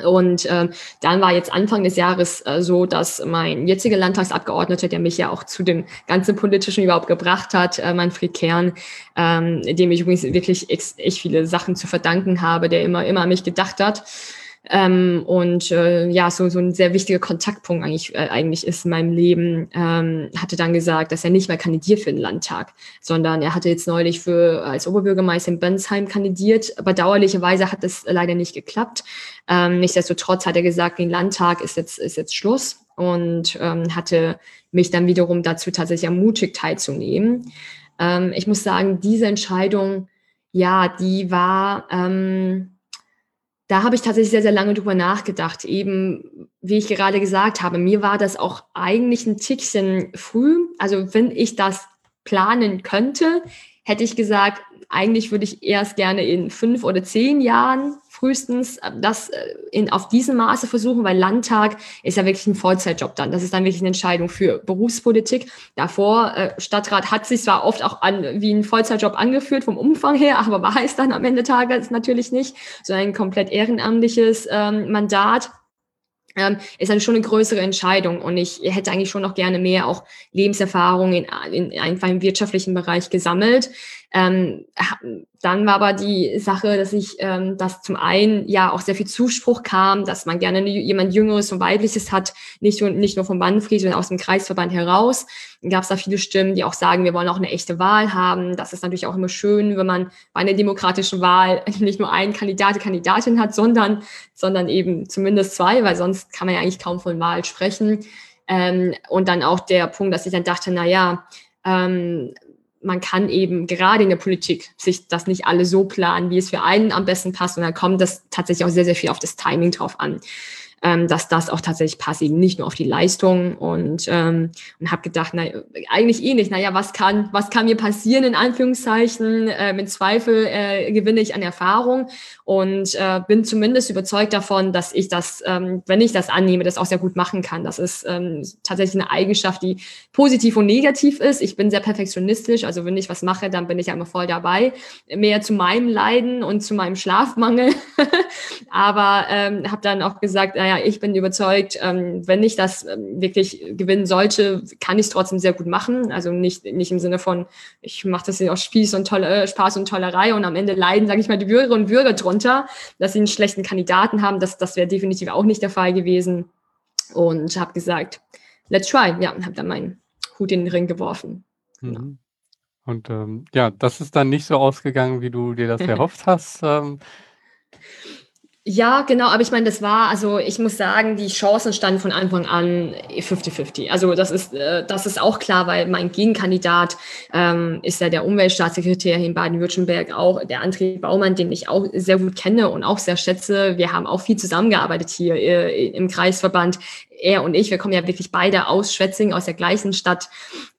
Und äh, dann war jetzt Anfang des Jahres äh, so, dass mein jetziger Landtagsabgeordneter, der mich ja auch zu dem ganzen Politischen überhaupt gebracht hat, äh, Manfred Kern, ähm, dem ich übrigens wirklich echt viele Sachen zu verdanken habe, der immer, immer an mich gedacht hat, ähm, und äh, ja, so, so ein sehr wichtiger Kontaktpunkt eigentlich, äh, eigentlich ist in meinem Leben, ähm, hatte dann gesagt, dass er nicht mehr kandidiert für den Landtag, sondern er hatte jetzt neulich für als Oberbürgermeister in Bensheim kandidiert. Bedauerlicherweise hat das leider nicht geklappt. Ähm, nichtsdestotrotz hat er gesagt, den Landtag ist jetzt, ist jetzt Schluss und ähm, hatte mich dann wiederum dazu tatsächlich ermutigt, teilzunehmen. Ähm, ich muss sagen, diese Entscheidung, ja, die war, ähm, da habe ich tatsächlich sehr, sehr lange drüber nachgedacht. Eben, wie ich gerade gesagt habe, mir war das auch eigentlich ein Tickchen früh. Also wenn ich das planen könnte, hätte ich gesagt, eigentlich würde ich erst gerne in fünf oder zehn Jahren frühestens äh, das äh, in, auf diesem Maße versuchen, weil Landtag ist ja wirklich ein Vollzeitjob dann. Das ist dann wirklich eine Entscheidung für Berufspolitik. Davor, äh, Stadtrat hat sich zwar oft auch an, wie ein Vollzeitjob angeführt vom Umfang her, aber war es dann am Ende Tages natürlich nicht, so ein komplett ehrenamtliches ähm, Mandat ähm, ist dann schon eine größere Entscheidung und ich hätte eigentlich schon noch gerne mehr auch Lebenserfahrung in, in einfach im wirtschaftlichen Bereich gesammelt. Ähm, dann war aber die Sache, dass ich, ähm, dass zum einen ja auch sehr viel Zuspruch kam, dass man gerne jemand Jüngeres und Weibliches hat, nicht nur, nicht nur vom Bandfried, sondern aus dem Kreisverband heraus. Gab es da viele Stimmen, die auch sagen, wir wollen auch eine echte Wahl haben. Das ist natürlich auch immer schön, wenn man bei einer demokratischen Wahl nicht nur einen Kandidat, Kandidatin hat, sondern, sondern eben zumindest zwei, weil sonst kann man ja eigentlich kaum von Wahl sprechen. Ähm, und dann auch der Punkt, dass ich dann dachte, na ja, ähm, man kann eben gerade in der Politik sich das nicht alle so planen, wie es für einen am besten passt. Und dann kommt das tatsächlich auch sehr, sehr viel auf das Timing drauf an ähm, dass das auch tatsächlich passt, eben nicht nur auf die Leistung. Und, ähm, und habe gedacht, na, eigentlich eh nicht, naja, was kann, was kann mir passieren, in Anführungszeichen, äh, mit Zweifel äh, gewinne ich an Erfahrung. Und äh, bin zumindest überzeugt davon, dass ich das, ähm, wenn ich das annehme, das auch sehr gut machen kann. Das ist ähm, tatsächlich eine Eigenschaft, die positiv und negativ ist. Ich bin sehr perfektionistisch, also wenn ich was mache, dann bin ich ja immer voll dabei, mehr zu meinem Leiden und zu meinem Schlafmangel, aber ähm, habe dann auch gesagt, naja, ich bin überzeugt, ähm, wenn ich das ähm, wirklich gewinnen sollte, kann ich es trotzdem sehr gut machen. Also nicht, nicht im Sinne von, ich mache das hier aus Spieß und tolle, äh, Spaß und Tollerei und am Ende leiden, sage ich mal, die Bürgerinnen und Bürger drunter, dass sie einen schlechten Kandidaten haben. Das, das wäre definitiv auch nicht der Fall gewesen. Und habe gesagt, let's try. Ja, und habe dann meinen Hut in den Ring geworfen. Mhm. Und ähm, ja, das ist dann nicht so ausgegangen, wie du dir das erhofft hast. Ähm, Ja, genau, aber ich meine, das war, also ich muss sagen, die Chancen standen von Anfang an 50-50. Also das ist, äh, das ist auch klar, weil mein Gegenkandidat ähm, ist ja der Umweltstaatssekretär hier in Baden-Württemberg, auch der André Baumann, den ich auch sehr gut kenne und auch sehr schätze. Wir haben auch viel zusammengearbeitet hier äh, im Kreisverband er und ich, wir kommen ja wirklich beide aus Schwetzingen, aus der gleichen Stadt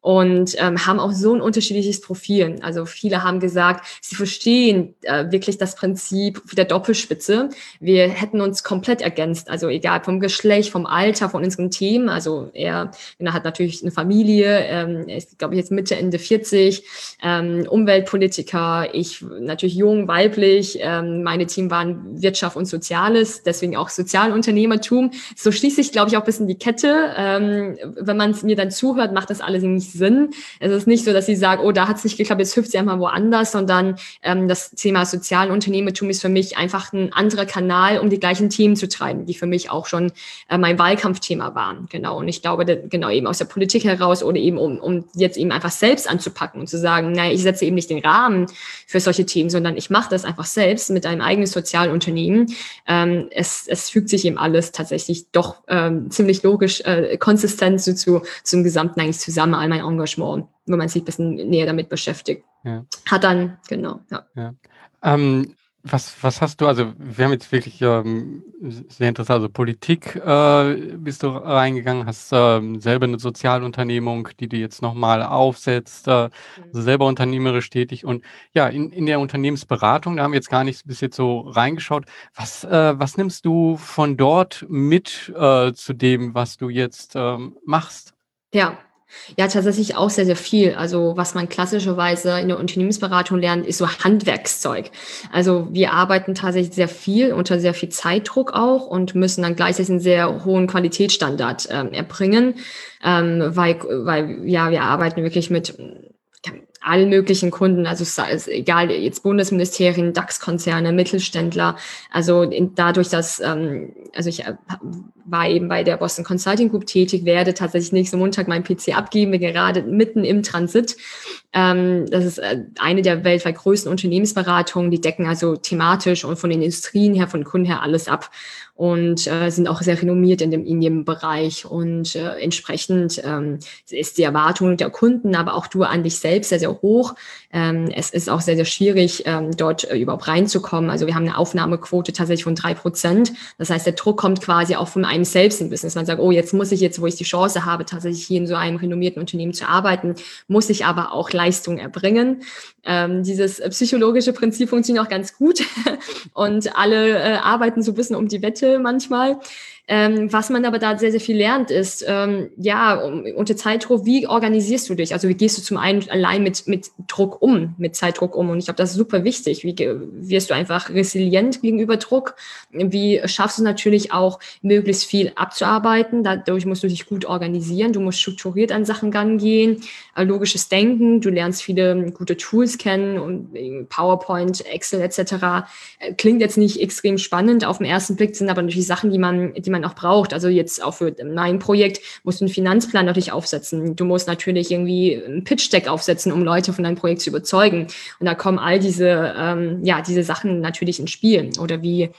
und ähm, haben auch so ein unterschiedliches Profil. Also viele haben gesagt, sie verstehen äh, wirklich das Prinzip der Doppelspitze. Wir hätten uns komplett ergänzt, also egal vom Geschlecht, vom Alter, von unseren Themen. Also er, er hat natürlich eine Familie, ähm, er ist, glaube ich, jetzt Mitte, Ende 40, ähm, Umweltpolitiker, ich natürlich jung, weiblich, ähm, meine Team waren Wirtschaft und Soziales, deswegen auch Sozialunternehmertum. So schließt sich, glaube ich, auch bisschen die Kette. Ähm, wenn man es mir dann zuhört, macht das alles nicht Sinn. Es ist nicht so, dass sie sagen, oh, da hat es nicht geklappt, jetzt hüpft sie einmal woanders, sondern ähm, das Thema Sozialunternehmertum ist für mich einfach ein anderer Kanal, um die gleichen Themen zu treiben, die für mich auch schon äh, mein Wahlkampfthema waren. Genau. Und ich glaube, genau eben aus der Politik heraus oder eben um, um jetzt eben einfach selbst anzupacken und zu sagen, naja, ich setze eben nicht den Rahmen für solche Themen, sondern ich mache das einfach selbst mit einem eigenen Sozialunternehmen. Ähm, es, es fügt sich eben alles tatsächlich doch ähm, ziemlich logisch, äh, konsistent so zu, zum Gesamten eigentlich zusammen, all mein Engagement, wenn man sich ein bisschen näher damit beschäftigt. Ja. Hat dann, genau, ja. ja. Ähm, was, was hast du, also wir haben jetzt wirklich ähm, sehr interessant, also Politik äh, bist du reingegangen, hast ähm, selber eine Sozialunternehmung, die du jetzt nochmal aufsetzt, äh, mhm. also selber unternehmerisch tätig und ja, in, in der Unternehmensberatung, da haben wir jetzt gar nicht bis jetzt so reingeschaut. Was, äh, was nimmst du von dort mit äh, zu dem, was du jetzt ähm, machst? Ja, ja, tatsächlich auch sehr, sehr viel. Also was man klassischerweise in der Unternehmensberatung lernt, ist so Handwerkszeug. Also wir arbeiten tatsächlich sehr viel unter sehr viel Zeitdruck auch und müssen dann gleichzeitig einen sehr hohen Qualitätsstandard ähm, erbringen, ähm, weil, weil ja, wir arbeiten wirklich mit allen möglichen Kunden, also egal, jetzt Bundesministerien, DAX-Konzerne, Mittelständler, also in, dadurch, dass, ähm, also ich äh, war eben bei der Boston Consulting Group tätig, werde tatsächlich nächsten Montag mein PC abgeben, wir gerade mitten im Transit. Ähm, das ist äh, eine der weltweit größten Unternehmensberatungen, die decken also thematisch und von den Industrien her, von Kunden her alles ab und äh, sind auch sehr renommiert in dem, in dem Bereich. Und äh, entsprechend ähm, ist die Erwartung der Kunden, aber auch du an dich selbst sehr, sehr hoch. Ähm, es ist auch sehr, sehr schwierig, ähm, dort äh, überhaupt reinzukommen. Also wir haben eine Aufnahmequote tatsächlich von drei Prozent. Das heißt, der Druck kommt quasi auch von einem selbst im Business. Man sagt, oh, jetzt muss ich jetzt, wo ich die Chance habe, tatsächlich hier in so einem renommierten Unternehmen zu arbeiten, muss ich aber auch Leistung erbringen. Ähm, dieses psychologische Prinzip funktioniert auch ganz gut und alle äh, arbeiten so ein bisschen um die Wette manchmal. Ähm, was man aber da sehr, sehr viel lernt, ist, ähm, ja, unter Zeitdruck, wie organisierst du dich? Also wie gehst du zum einen allein mit, mit Druck um, mit Zeitdruck um? Und ich glaube, das ist super wichtig. Wie wirst du einfach resilient gegenüber Druck? Wie schaffst du natürlich auch, möglichst viel abzuarbeiten? Dadurch musst du dich gut organisieren. Du musst strukturiert an Sachen rangehen, äh, logisches Denken. Du lernst viele gute Tools kennen und PowerPoint, Excel etc. Äh, klingt jetzt nicht extrem spannend auf den ersten Blick, sind aber natürlich Sachen, die man, die man man auch braucht. Also jetzt auch für mein Projekt musst du einen Finanzplan natürlich aufsetzen. Du musst natürlich irgendwie ein Pitch-Deck aufsetzen, um Leute von deinem Projekt zu überzeugen. Und da kommen all diese, ähm, ja, diese Sachen natürlich ins Spiel. Oder wie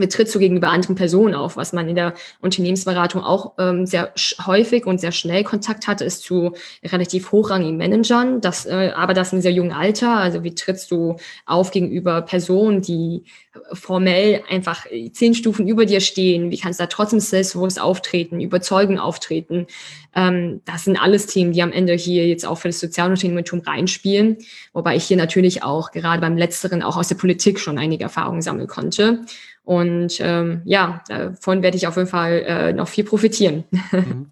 wie trittst du gegenüber anderen Personen auf? Was man in der Unternehmensberatung auch ähm, sehr häufig und sehr schnell Kontakt hatte, ist zu relativ hochrangigen Managern, das, äh, aber das in sehr jungen Alter. Also wie trittst du auf gegenüber Personen, die formell einfach zehn Stufen über dir stehen? Wie kannst du da trotzdem selbstbewusst auftreten, überzeugend auftreten? Ähm, das sind alles Themen, die am Ende hier jetzt auch für das Sozialunternehmertum reinspielen, wobei ich hier natürlich auch gerade beim Letzteren auch aus der Politik schon einige Erfahrungen sammeln konnte. Und ähm, ja, davon werde ich auf jeden Fall äh, noch viel profitieren. Mhm.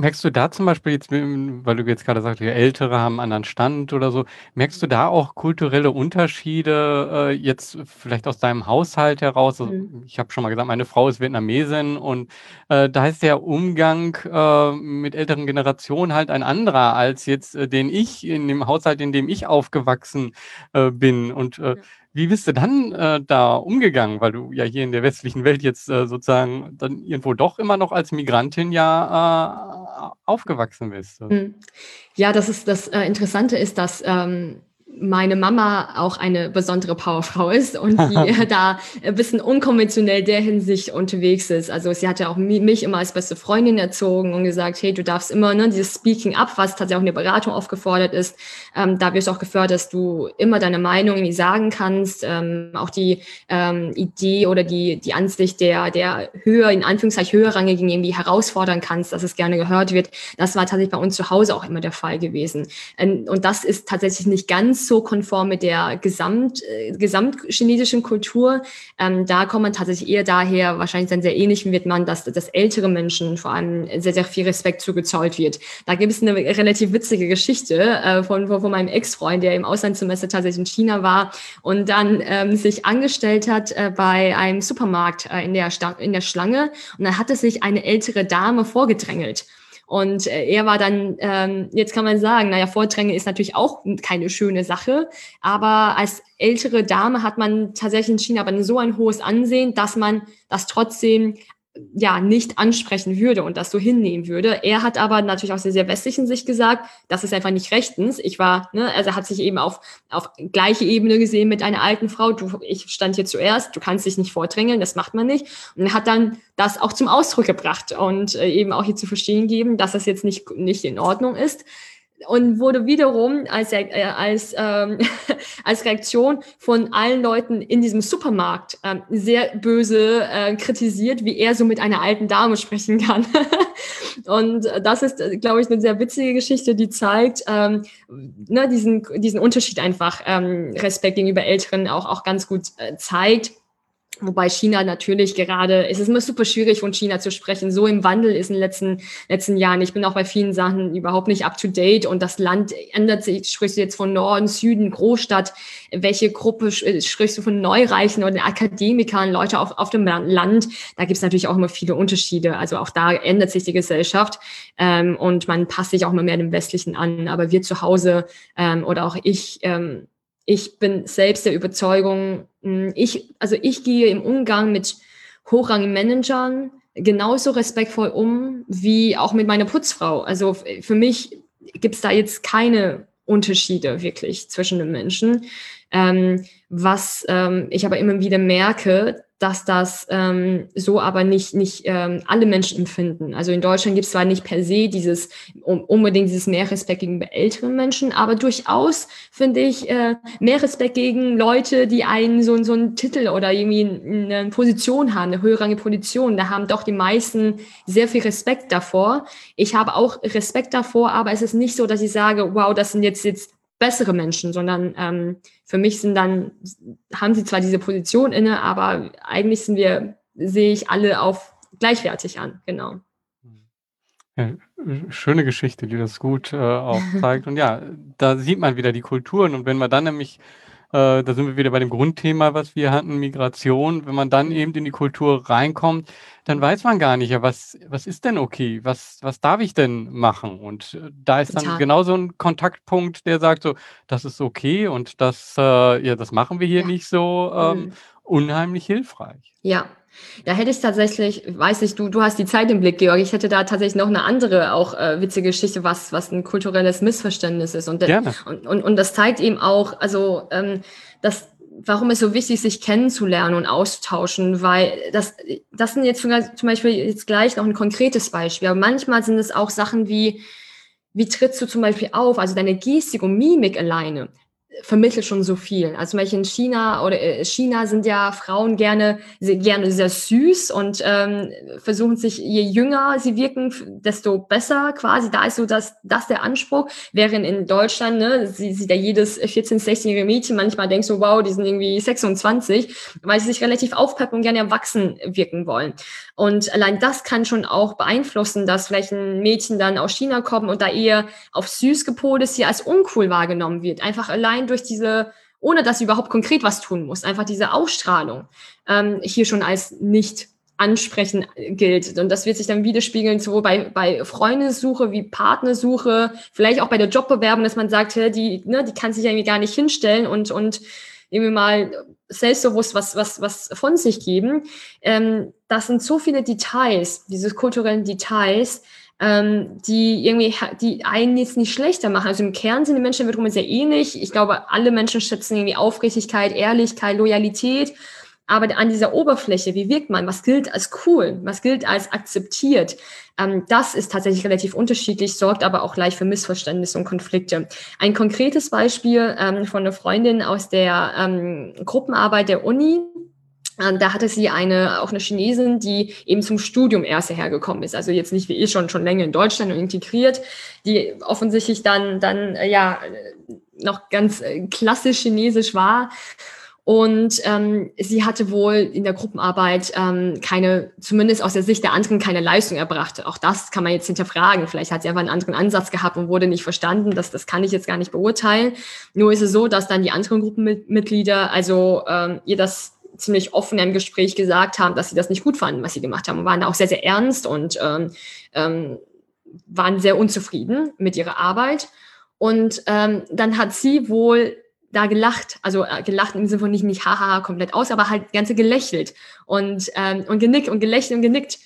Merkst du da zum Beispiel jetzt, weil du jetzt gerade sagst, Ältere haben einen anderen Stand oder so, merkst du da auch kulturelle Unterschiede äh, jetzt vielleicht aus deinem Haushalt heraus? Also, mhm. ich habe schon mal gesagt, meine Frau ist Vietnamesin und äh, da ist der Umgang äh, mit älteren Generationen halt ein anderer als jetzt, äh, den ich in dem Haushalt, in dem ich aufgewachsen äh, bin. Und äh, wie bist du dann äh, da umgegangen? Weil du ja hier in der westlichen Welt jetzt äh, sozusagen dann irgendwo doch immer noch als Migrantin ja äh, aufgewachsen bist. Hm. Ja, das ist das äh, Interessante ist, dass ähm, meine Mama auch eine besondere Powerfrau ist und die da ein bisschen unkonventionell der Hinsicht unterwegs ist. Also sie hat ja auch mich immer als beste Freundin erzogen und gesagt, hey, du darfst immer, ne, dieses Speaking up, was tatsächlich auch in der Beratung aufgefordert ist, ähm, da wirst du auch gefördert, dass du immer deine Meinung irgendwie sagen kannst, ähm, auch die ähm, Idee oder die, die Ansicht der, der höher, in Anführungszeichen höherrangigen irgendwie herausfordern kannst, dass es gerne gehört wird. Das war tatsächlich bei uns zu Hause auch immer der Fall gewesen. Ähm, und das ist tatsächlich nicht ganz so konform mit der Gesamt, äh, gesamtchinesischen Kultur. Ähm, da kommt man tatsächlich eher daher, wahrscheinlich dann sehr ähnlich wird man, dass, dass ältere Menschen vor allem sehr, sehr viel Respekt zugezollt wird. Da gibt es eine relativ witzige Geschichte äh, von, von meinem Ex-Freund, der im Auslandssemester tatsächlich in China war und dann ähm, sich angestellt hat äh, bei einem Supermarkt äh, in, der in der Schlange und dann hatte sich eine ältere Dame vorgedrängelt. Und äh, er war dann, ähm, jetzt kann man sagen, naja, Vordränge ist natürlich auch keine schöne Sache, aber als ältere Dame hat man tatsächlich in China aber so ein hohes Ansehen, dass man das trotzdem ja nicht ansprechen würde und das so hinnehmen würde. Er hat aber natürlich aus der sehr westlichen Sicht gesagt, das ist einfach nicht rechtens. Ich war, ne, also hat sich eben auf, auf gleiche Ebene gesehen mit einer alten Frau. Du, ich stand hier zuerst, du kannst dich nicht vordrängeln, das macht man nicht. Und er hat dann das auch zum Ausdruck gebracht und äh, eben auch hier zu verstehen geben, dass das jetzt nicht, nicht in Ordnung ist und wurde wiederum als, äh, als, ähm, als Reaktion von allen Leuten in diesem Supermarkt ähm, sehr böse äh, kritisiert, wie er so mit einer alten Dame sprechen kann. und das ist, glaube ich, eine sehr witzige Geschichte, die zeigt ähm, ne, diesen, diesen Unterschied einfach, ähm, Respekt gegenüber Älteren auch, auch ganz gut äh, zeigt. Wobei China natürlich gerade, es ist immer super schwierig von China zu sprechen, so im Wandel ist in den letzten, letzten Jahren. Ich bin auch bei vielen Sachen überhaupt nicht up to date und das Land ändert sich. Sprichst du jetzt von Norden, Süden, Großstadt? Welche Gruppe sprichst du von Neureichen oder Akademikern, Leute auf, auf dem Land? Da gibt es natürlich auch immer viele Unterschiede. Also auch da ändert sich die Gesellschaft ähm, und man passt sich auch immer mehr dem Westlichen an. Aber wir zu Hause ähm, oder auch ich, ähm, ich bin selbst der Überzeugung, ich, also ich gehe im Umgang mit hochrangigen Managern genauso respektvoll um wie auch mit meiner Putzfrau. Also für mich gibt es da jetzt keine Unterschiede wirklich zwischen den Menschen. Ähm, was ähm, ich aber immer wieder merke, dass das ähm, so aber nicht, nicht ähm, alle Menschen empfinden. Also in Deutschland gibt es zwar nicht per se dieses um, unbedingt dieses mehr Respekt gegenüber älteren Menschen, aber durchaus finde ich äh, mehr Respekt gegen Leute, die einen so, so einen Titel oder irgendwie eine Position haben, eine höherrangige Position. Da haben doch die meisten sehr viel Respekt davor. Ich habe auch Respekt davor, aber es ist nicht so, dass ich sage, wow, das sind jetzt jetzt bessere Menschen, sondern ähm, für mich sind dann, haben sie zwar diese Position inne, aber eigentlich sind wir, sehe ich alle auf gleichwertig an, genau. Ja, schöne Geschichte, die das gut äh, auch zeigt. Und ja, da sieht man wieder die Kulturen. Und wenn man dann nämlich äh, da sind wir wieder bei dem Grundthema, was wir hatten, Migration. Wenn man dann eben in die Kultur reinkommt, dann weiß man gar nicht, ja, was, was ist denn okay? Was, was darf ich denn machen? Und äh, da ist dann genau so ein Kontaktpunkt, der sagt so, das ist okay und das, äh, ja, das machen wir hier ja. nicht so ähm, mhm. Unheimlich hilfreich. Ja, da hätte ich tatsächlich, weiß ich, du, du hast die Zeit im Blick, Georg. Ich hätte da tatsächlich noch eine andere, auch äh, witzige Geschichte, was, was ein kulturelles Missverständnis ist. Und, Gerne. und, und, und das zeigt eben auch, also, ähm, dass, warum es so wichtig ist, sich kennenzulernen und auszutauschen, weil das, das sind jetzt zum Beispiel jetzt gleich noch ein konkretes Beispiel. Aber manchmal sind es auch Sachen wie, wie trittst du zum Beispiel auf? Also deine Gestik und Mimik alleine vermittelt schon so viel. Also zum Beispiel in China oder äh, China sind ja Frauen gerne sehr, gerne sehr süß und ähm, versuchen sich, je jünger sie wirken, desto besser quasi. Da ist so das, das der Anspruch. Während in Deutschland, ne, sie sieht ja jedes 14-, 16-jährige Mädchen manchmal denkt so, wow, die sind irgendwie 26, weil sie sich relativ aufpeppen und gerne erwachsen wirken wollen. Und allein das kann schon auch beeinflussen, dass vielleicht ein Mädchen dann aus China kommt und da eher auf süß gepolt ist, hier als uncool wahrgenommen wird. Einfach allein durch diese, ohne dass sie überhaupt konkret was tun muss, einfach diese Ausstrahlung ähm, hier schon als nicht ansprechen gilt. Und das wird sich dann widerspiegeln, sowohl bei, bei Freundessuche wie Partnersuche, vielleicht auch bei der Jobbewerbung, dass man sagt, die, ne, die kann sich irgendwie gar nicht hinstellen und, und irgendwie mal selbstbewusst was, was, was von sich geben. Ähm, das sind so viele Details, diese kulturellen Details, ähm, die irgendwie, die einen jetzt nicht schlechter machen. Also im Kern sind die Menschen wiederum sehr ähnlich. Ich glaube, alle Menschen schätzen irgendwie Aufrichtigkeit, Ehrlichkeit, Loyalität. Aber an dieser Oberfläche, wie wirkt man? Was gilt als cool? Was gilt als akzeptiert? Ähm, das ist tatsächlich relativ unterschiedlich, sorgt aber auch gleich für Missverständnisse und Konflikte. Ein konkretes Beispiel ähm, von einer Freundin aus der ähm, Gruppenarbeit der Uni. Ähm, da hatte sie eine, auch eine Chinesin, die eben zum Studium erst hergekommen ist. Also jetzt nicht wie ich schon, schon länger in Deutschland und integriert, die offensichtlich dann, dann, äh, ja, noch ganz äh, klassisch chinesisch war und ähm, sie hatte wohl in der Gruppenarbeit ähm, keine, zumindest aus der Sicht der anderen, keine Leistung erbracht. Auch das kann man jetzt hinterfragen. Vielleicht hat sie einfach einen anderen Ansatz gehabt und wurde nicht verstanden. Das, das kann ich jetzt gar nicht beurteilen. Nur ist es so, dass dann die anderen Gruppenmitglieder also ähm, ihr das ziemlich offen im Gespräch gesagt haben, dass sie das nicht gut fanden, was sie gemacht haben. Und waren auch sehr, sehr ernst und ähm, ähm, waren sehr unzufrieden mit ihrer Arbeit. Und ähm, dann hat sie wohl da gelacht, also äh, gelacht im Sinne von nicht, nicht haha komplett aus, aber halt ganze gelächelt und, ähm, und genickt und gelächelt und genickt.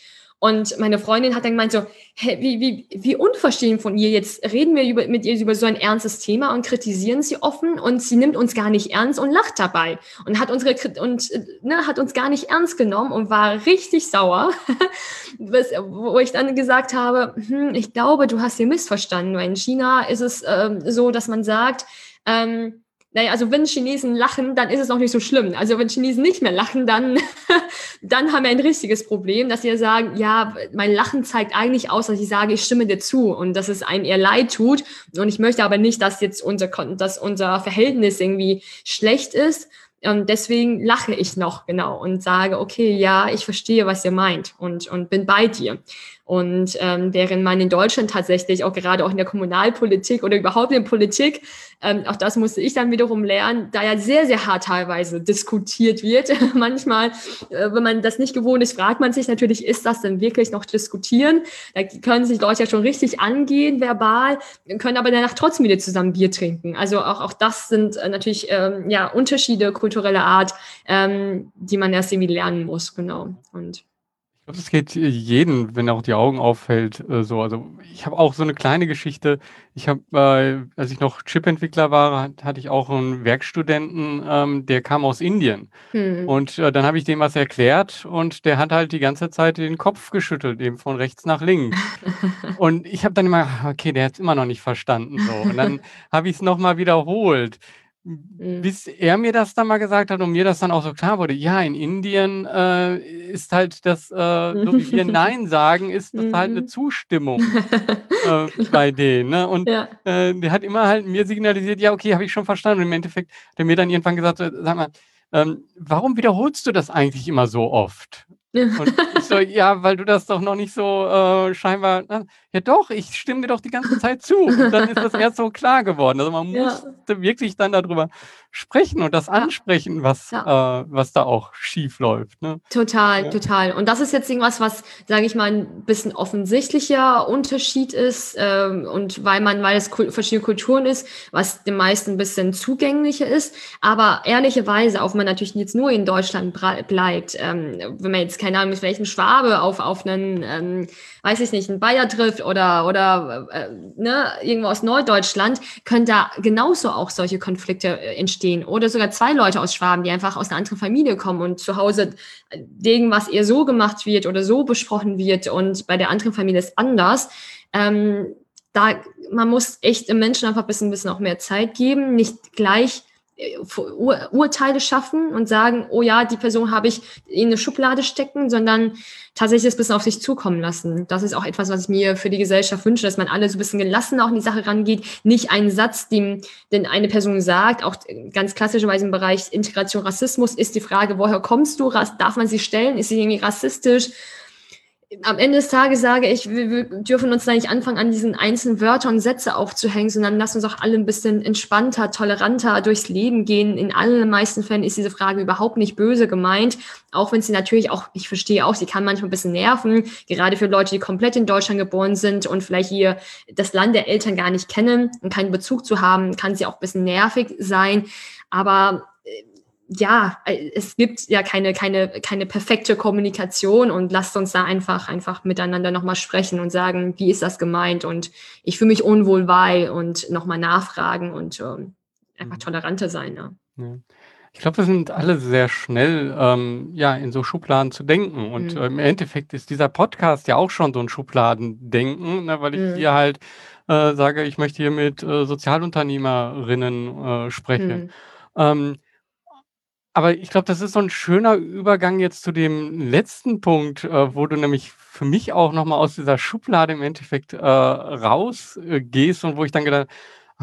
Und meine Freundin hat dann gemeint so, hä, wie, wie, wie unverstehen von ihr, jetzt reden wir über, mit ihr über so ein ernstes Thema und kritisieren sie offen und sie nimmt uns gar nicht ernst und lacht dabei und hat unsere, und, äh, ne, hat uns gar nicht ernst genommen und war richtig sauer, wo ich dann gesagt habe, hm, ich glaube, du hast sie missverstanden, weil in China ist es ähm, so, dass man sagt, ähm, naja, also wenn Chinesen lachen, dann ist es auch nicht so schlimm. Also wenn Chinesen nicht mehr lachen, dann, dann haben wir ein richtiges Problem, dass sie sagen, ja, mein Lachen zeigt eigentlich aus, dass ich sage, ich stimme dir zu und dass es einem eher leid tut. Und ich möchte aber nicht, dass jetzt unser, dass unser Verhältnis irgendwie schlecht ist. Und deswegen lache ich noch, genau, und sage, okay, ja, ich verstehe, was ihr meint und, und bin bei dir. Und ähm, während man in Deutschland tatsächlich auch gerade auch in der Kommunalpolitik oder überhaupt in der Politik, ähm, auch das musste ich dann wiederum lernen, da ja sehr, sehr hart teilweise diskutiert wird. Manchmal, äh, wenn man das nicht gewohnt ist, fragt man sich natürlich, ist das denn wirklich noch diskutieren? Da können sich Leute ja schon richtig angehen, verbal, können aber danach trotzdem wieder zusammen Bier trinken. Also auch, auch das sind äh, natürlich ähm, ja, Unterschiede kultureller Art, ähm, die man erst irgendwie lernen muss. Genau. Und glaube, das geht jeden, wenn er auch die Augen auffällt, äh, so. Also ich habe auch so eine kleine Geschichte. Ich habe, äh, als ich noch Chip-Entwickler war, hat, hatte ich auch einen Werkstudenten, ähm, der kam aus Indien. Hm. Und äh, dann habe ich dem was erklärt und der hat halt die ganze Zeit den Kopf geschüttelt, eben von rechts nach links. und ich habe dann immer, okay, der hat es immer noch nicht verstanden. So. Und dann habe ich es nochmal wiederholt. Mhm. Bis er mir das dann mal gesagt hat und mir das dann auch so klar wurde, ja, in Indien äh, ist halt das, äh, so wie wir Nein sagen, ist das halt eine mhm. Zustimmung äh, bei denen. Ne? Und ja. äh, der hat immer halt mir signalisiert, ja, okay, habe ich schon verstanden. Und im Endeffekt hat er mir dann irgendwann gesagt, sag mal, ähm, warum wiederholst du das eigentlich immer so oft? Und ich so, ja, weil du das doch noch nicht so äh, scheinbar. Na, ja, doch, ich stimme dir doch die ganze Zeit zu. Und dann ist das erst so klar geworden. Also man ja. musste wirklich dann darüber sprechen und das ansprechen, was, ja. äh, was da auch schief läuft. Ne? Total, ja. total. Und das ist jetzt irgendwas, was, sage ich mal, ein bisschen offensichtlicher Unterschied ist ähm, und weil man, weil es kul verschiedene Kulturen ist, was den meisten ein bisschen zugänglicher ist. Aber ehrlicherweise, auch wenn man natürlich jetzt nur in Deutschland bleibt, ähm, wenn man jetzt keine Ahnung, mit welchem Schwabe auf, auf einen, ähm, weiß ich nicht, einen Bayer trifft oder, oder äh, ne, irgendwo aus Norddeutschland, können da genauso auch solche Konflikte äh, entstehen. Oder sogar zwei Leute aus Schwaben, die einfach aus einer anderen Familie kommen und zu Hause irgendwas eher so gemacht wird oder so besprochen wird und bei der anderen Familie ist anders. Ähm, da, man muss echt dem Menschen einfach ein bisschen, bisschen auch mehr Zeit geben, nicht gleich Ur Urteile schaffen und sagen, oh ja, die Person habe ich in eine Schublade stecken, sondern tatsächlich das bisschen auf sich zukommen lassen. Das ist auch etwas, was ich mir für die Gesellschaft wünsche, dass man alle so ein bisschen gelassen auch in die Sache rangeht. Nicht einen Satz, den, den eine Person sagt, auch ganz klassischerweise im Bereich Integration, Rassismus ist die Frage, woher kommst du? Darf man sie stellen? Ist sie irgendwie rassistisch? Am Ende des Tages sage ich, wir, wir, dürfen uns da nicht anfangen, an diesen einzelnen Wörtern und Sätze aufzuhängen, sondern lass uns auch alle ein bisschen entspannter, toleranter durchs Leben gehen. In allen meisten Fällen ist diese Frage überhaupt nicht böse gemeint, auch wenn sie natürlich auch, ich verstehe auch, sie kann manchmal ein bisschen nerven, gerade für Leute, die komplett in Deutschland geboren sind und vielleicht hier das Land der Eltern gar nicht kennen und keinen Bezug zu haben, kann sie auch ein bisschen nervig sein. Aber ja, äh, es gibt ja keine, keine, keine perfekte Kommunikation und lasst uns da einfach, einfach miteinander nochmal sprechen und sagen, wie ist das gemeint und ich fühle mich unwohl bei und nochmal nachfragen und ähm, einfach mhm. toleranter sein. Ne? Ja. Ich glaube, wir sind alle sehr schnell, ähm, ja, in so Schubladen zu denken. Und mhm. äh, im Endeffekt ist dieser Podcast ja auch schon so ein Schubladendenken, ne, weil ich mhm. hier halt äh, sage, ich möchte hier mit äh, Sozialunternehmerinnen äh, sprechen. Mhm. Ähm, aber ich glaube, das ist so ein schöner Übergang jetzt zu dem letzten Punkt, äh, wo du nämlich für mich auch noch mal aus dieser Schublade im Endeffekt, äh, rausgehst und wo ich dann gedacht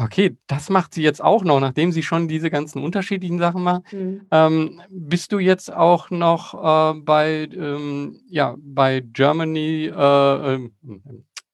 Okay, das macht sie jetzt auch noch, nachdem sie schon diese ganzen unterschiedlichen Sachen macht. Mhm. Ähm, bist du jetzt auch noch äh, bei, ähm, ja, bei Germany, äh, ähm,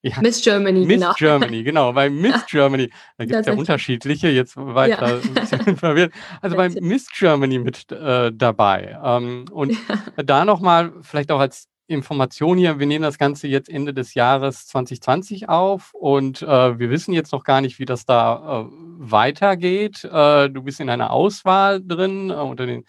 ja, Miss Germany, Miss genau. Germany, genau, bei Miss Germany. Da gibt es ja unterschiedliche, jetzt war ich da ein bisschen verwirrt. Also bei Miss Germany mit äh, dabei. Ähm, und ja. da nochmal, vielleicht auch als Information hier, wir nehmen das Ganze jetzt Ende des Jahres 2020 auf und äh, wir wissen jetzt noch gar nicht, wie das da äh, weitergeht. Äh, du bist in einer Auswahl drin äh, unter den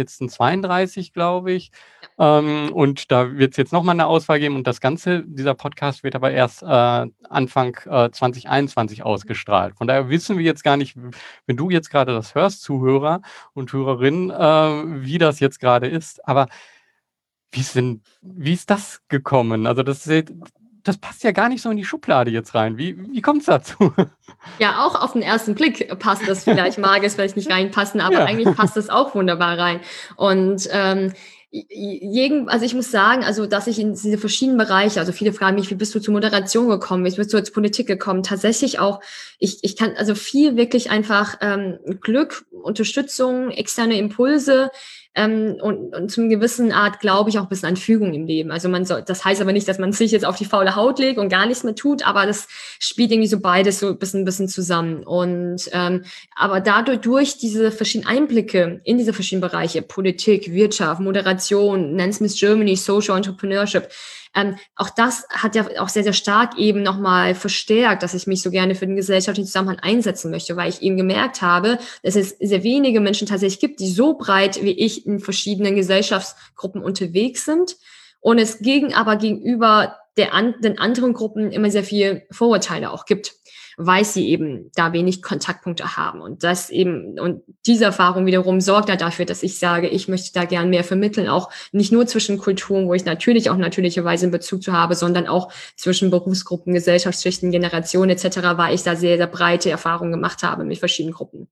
letzten 32, glaube ich. Ähm, und da wird es jetzt nochmal eine Auswahl geben und das Ganze, dieser Podcast wird aber erst äh, Anfang 2021 äh, ausgestrahlt. Von daher wissen wir jetzt gar nicht, wenn du jetzt gerade das hörst, Zuhörer und Hörerinnen, wie das jetzt gerade ist. Aber wie ist denn wie ist das gekommen? Also, das das passt ja gar nicht so in die Schublade jetzt rein. Wie wie es dazu? Ja, auch auf den ersten Blick passt das vielleicht, mag es vielleicht nicht reinpassen, aber Ja. eigentlich passt es auch wunderbar rein. Und, ähm, jeden, also ich muss sagen, also dass ich in diese verschiedenen Bereiche, also viele fragen mich, wie bist du zur Moderation gekommen, wie bist du zur Politik gekommen? Tatsächlich auch, ich, ich kann also viel wirklich einfach ähm, Glück, Unterstützung, externe Impulse, ähm, und, und zum gewissen Art glaube ich auch ein bisschen an Fügung im Leben. Also man soll, das heißt aber nicht, dass man sich jetzt auf die faule Haut legt und gar nichts mehr tut, aber das spielt irgendwie so beides so ein bisschen, ein bisschen zusammen. Und ähm, aber dadurch durch diese verschiedenen Einblicke in diese verschiedenen Bereiche, Politik, Wirtschaft, Moderation, Nance Miss Germany, Social Entrepreneurship, ähm, auch das hat ja auch sehr, sehr stark eben nochmal verstärkt, dass ich mich so gerne für den gesellschaftlichen Zusammenhang einsetzen möchte, weil ich eben gemerkt habe, dass es sehr wenige Menschen tatsächlich gibt, die so breit wie ich in verschiedenen Gesellschaftsgruppen unterwegs sind. Und es gegen aber gegenüber der an, den anderen Gruppen immer sehr viel Vorurteile auch gibt weil sie eben da wenig Kontaktpunkte haben. Und das eben, und diese Erfahrung wiederum sorgt ja dafür, dass ich sage, ich möchte da gern mehr vermitteln, auch nicht nur zwischen Kulturen, wo ich natürlich auch natürlicherweise einen Bezug zu habe, sondern auch zwischen Berufsgruppen, Gesellschaftsschichten, Generationen etc., weil ich da sehr, sehr breite Erfahrungen gemacht habe mit verschiedenen Gruppen.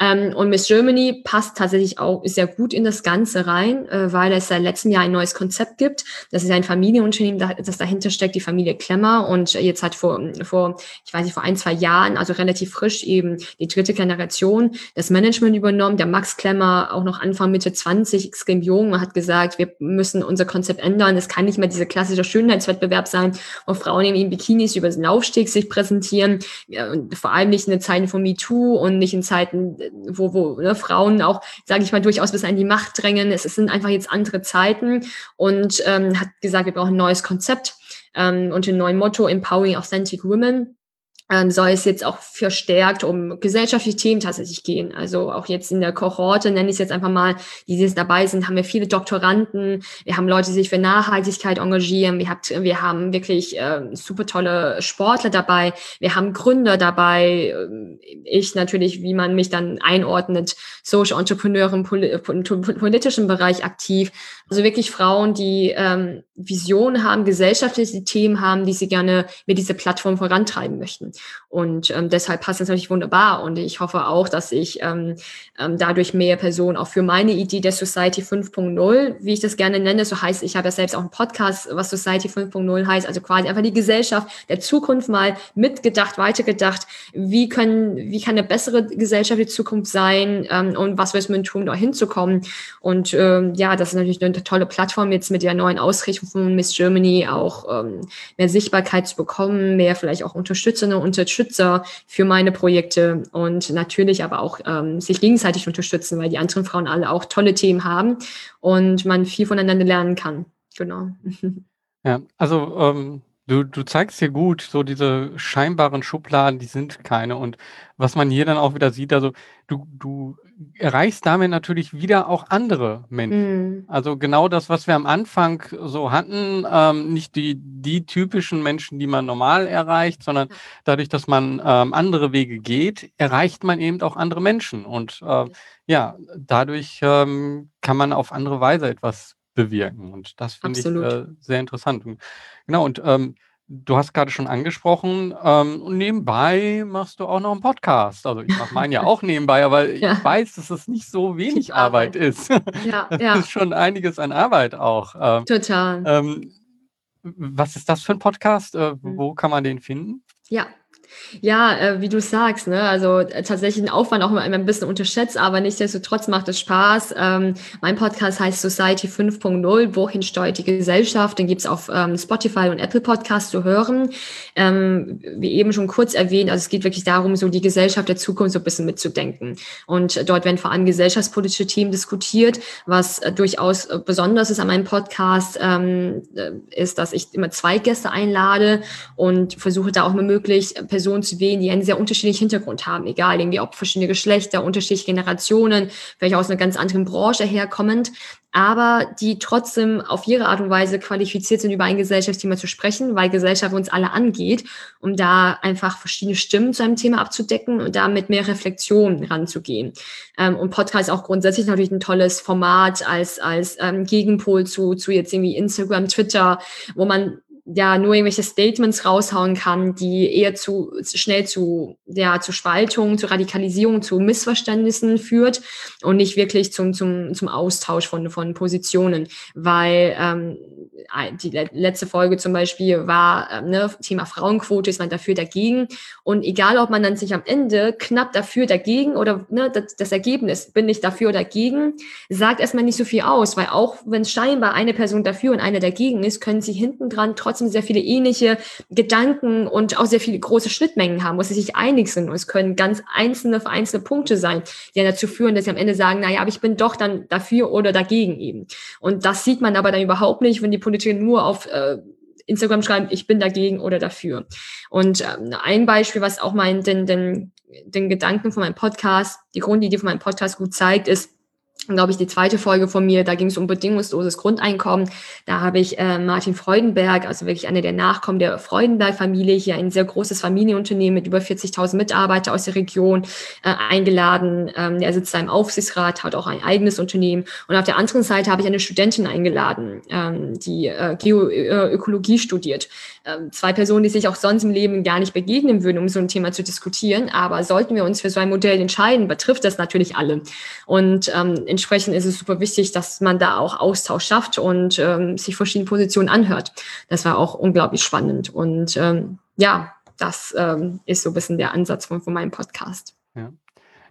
Ähm, und Miss Germany passt tatsächlich auch sehr gut in das Ganze rein, äh, weil es seit letztem Jahr ein neues Konzept gibt. Das ist ein Familienunternehmen, das dahinter steckt, die Familie Klemmer. Und jetzt hat vor, vor, ich weiß nicht, vor ein, zwei Jahren, also relativ frisch eben die dritte Generation, das Management übernommen. Der Max Klemmer, auch noch Anfang Mitte 20, extrem jung, hat gesagt, wir müssen unser Konzept ändern. Es kann nicht mehr dieser klassische Schönheitswettbewerb sein, wo Frauen in Bikinis über den Laufsteg sich präsentieren. Und vor allem nicht in Zeiten von MeToo und nicht in Zeiten wo, wo ne, Frauen auch, sage ich mal, durchaus bis an die Macht drängen. Es, es sind einfach jetzt andere Zeiten und ähm, hat gesagt, wir brauchen ein neues Konzept ähm, und ein neues Motto, Empowering Authentic Women ähm, soll es jetzt auch verstärkt um gesellschaftliche Themen tatsächlich gehen. Also auch jetzt in der Kohorte, nenne ich es jetzt einfach mal, die jetzt dabei sind, haben wir viele Doktoranden, wir haben Leute, die sich für Nachhaltigkeit engagieren, wir, habt, wir haben wirklich äh, super tolle Sportler dabei, wir haben Gründer dabei, ähm, ich natürlich, wie man mich dann einordnet, Social Entrepreneur im Pol politischen Bereich aktiv. Also wirklich Frauen, die ähm, Visionen haben, gesellschaftliche Themen haben, die sie gerne mit dieser Plattform vorantreiben möchten. Und ähm, deshalb passt das natürlich wunderbar. Und ich hoffe auch, dass ich ähm, ähm, dadurch mehr Personen auch für meine Idee der Society 5.0, wie ich das gerne nenne, so heißt, ich habe ja selbst auch einen Podcast, was Society 5.0 heißt, also quasi einfach die Gesellschaft der Zukunft mal mitgedacht, weitergedacht. Wie können, wie kann eine bessere Gesellschaft die Zukunft sein ähm, und was wir tun, da hinzukommen? Und ähm, ja, das ist natürlich eine tolle Plattform jetzt mit der neuen Ausrichtung von Miss Germany auch ähm, mehr Sichtbarkeit zu bekommen, mehr vielleicht auch Unterstützende Unterstützer für meine Projekte und natürlich aber auch ähm, sich gegenseitig unterstützen, weil die anderen Frauen alle auch tolle Themen haben und man viel voneinander lernen kann. Genau. Ja, also ähm, Du, du zeigst hier gut, so diese scheinbaren Schubladen, die sind keine. Und was man hier dann auch wieder sieht, also du, du erreichst damit natürlich wieder auch andere Menschen. Mhm. Also genau das, was wir am Anfang so hatten, ähm, nicht die, die typischen Menschen, die man normal erreicht, sondern dadurch, dass man ähm, andere Wege geht, erreicht man eben auch andere Menschen. Und äh, ja, dadurch ähm, kann man auf andere Weise etwas bewirken. Und das finde ich äh, sehr interessant. Und, genau, und ähm, du hast gerade schon angesprochen, ähm, und nebenbei machst du auch noch einen Podcast. Also ich mache meinen ja auch nebenbei, aber ich Ja. weiß, dass es nicht so wenig Arbeit Arbeit. ist. Ja, Das ja, ist schon einiges an Arbeit auch. Ähm, total. ähm, was ist das für ein Podcast? Äh, Mhm. wo kann man den finden? Ja. Ja, äh, wie du sagst, ne? Also äh, tatsächlich ein Aufwand auch immer ein bisschen unterschätzt, aber nichtsdestotrotz macht es Spaß. Ähm, mein Podcast heißt Society 5.0, wohin steuert die Gesellschaft? Den gibt's auf ähm, Spotify und Apple Podcasts zu hören. Ähm, wie eben schon kurz erwähnt, also es geht wirklich darum, so die Gesellschaft der Zukunft so ein bisschen mitzudenken. Und dort werden vor allem gesellschaftspolitische Themen diskutiert. Was äh, durchaus äh, besonders ist an meinem Podcast, ähm, äh, ist, dass ich immer zwei Gäste einlade und versuche da auch möglich äh, Personen zu wählen, die einen sehr unterschiedlichen Hintergrund haben, egal irgendwie ob verschiedene Geschlechter, unterschiedliche Generationen, vielleicht aus einer ganz anderen Branche herkommend, aber die trotzdem auf ihre Art und Weise qualifiziert sind, über ein Gesellschaftsthema zu sprechen, weil Gesellschaft uns alle angeht, um da einfach verschiedene Stimmen zu einem Thema abzudecken und da mit mehr Reflexion ranzugehen. Ähm, und Podcast ist auch grundsätzlich natürlich ein tolles Format als, als ähm, Gegenpol zu, zu jetzt irgendwie Instagram, Twitter, wo man ja nur irgendwelche Statements raushauen kann, die eher zu schnell zu ja zu Spaltung, zu Radikalisierung, zu Missverständnissen führt und nicht wirklich zum zum zum Austausch von von Positionen, weil ähm, die letzte Folge zum Beispiel war ähm, ne, Thema Frauenquote, ist man dafür dagegen. Und egal ob man dann sich am Ende knapp dafür dagegen oder ne, das, das Ergebnis bin ich dafür oder dagegen, sagt erstmal nicht so viel aus, weil auch wenn scheinbar eine Person dafür und eine dagegen ist, können sie hinten dran trotzdem sehr viele ähnliche Gedanken und auch sehr viele große Schnittmengen haben, wo sie sich einig sind. Und es können ganz einzelne einzelne Punkte sein, die dazu führen, dass sie am Ende sagen, naja, aber ich bin doch dann dafür oder dagegen eben. Und das sieht man aber dann überhaupt nicht, wenn die Politiker nur auf äh, Instagram schreiben, ich bin dagegen oder dafür. Und ähm, ein Beispiel, was auch mein, den, den, den Gedanken von meinem Podcast, die Grundidee von meinem Podcast gut zeigt, ist, glaube ich, die zweite Folge von mir, da ging es um bedingungsloses Grundeinkommen. Da habe ich äh, Martin Freudenberg, also wirklich einer der Nachkommen der Freudenberg-Familie, hier ein sehr großes Familienunternehmen mit über 40.000 Mitarbeitern aus der Region äh, eingeladen. Ähm, der sitzt da im Aufsichtsrat, hat auch ein eigenes Unternehmen. Und auf der anderen Seite habe ich eine Studentin eingeladen, ähm, die äh, Geoökologie studiert. Ähm, zwei Personen, die sich auch sonst im Leben gar nicht begegnen würden, um so ein Thema zu diskutieren. Aber sollten wir uns für so ein Modell entscheiden, betrifft das natürlich alle. Und ähm, entsprechend ist es super wichtig, dass man da auch Austausch schafft und ähm, sich verschiedene Positionen anhört. Das war auch unglaublich spannend. Und ähm, ja, das ähm, ist so ein bisschen der Ansatz von, von meinem Podcast.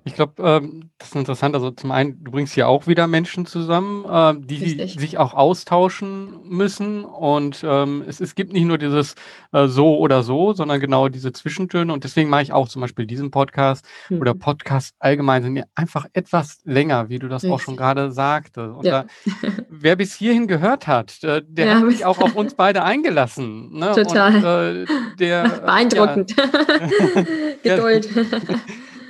Ich glaube, ähm, das ist interessant. Also zum einen, du bringst hier auch wieder Menschen zusammen, äh, die Richtig. sich auch austauschen müssen. Und ähm, es, es gibt nicht nur dieses äh, so oder so, sondern genau diese Zwischentöne. Und deswegen mache ich auch zum Beispiel diesen Podcast Hm. oder Podcast allgemein sind ja einfach etwas länger, wie du das auch schon Richtig. gerade sagte. Und Ja. da, wer bis hierhin gehört hat, äh, der Ja, hat sich auch auf uns beide eingelassen. Ne? Total. Und, äh, der, äh, ja, Beeindruckend. Geduld.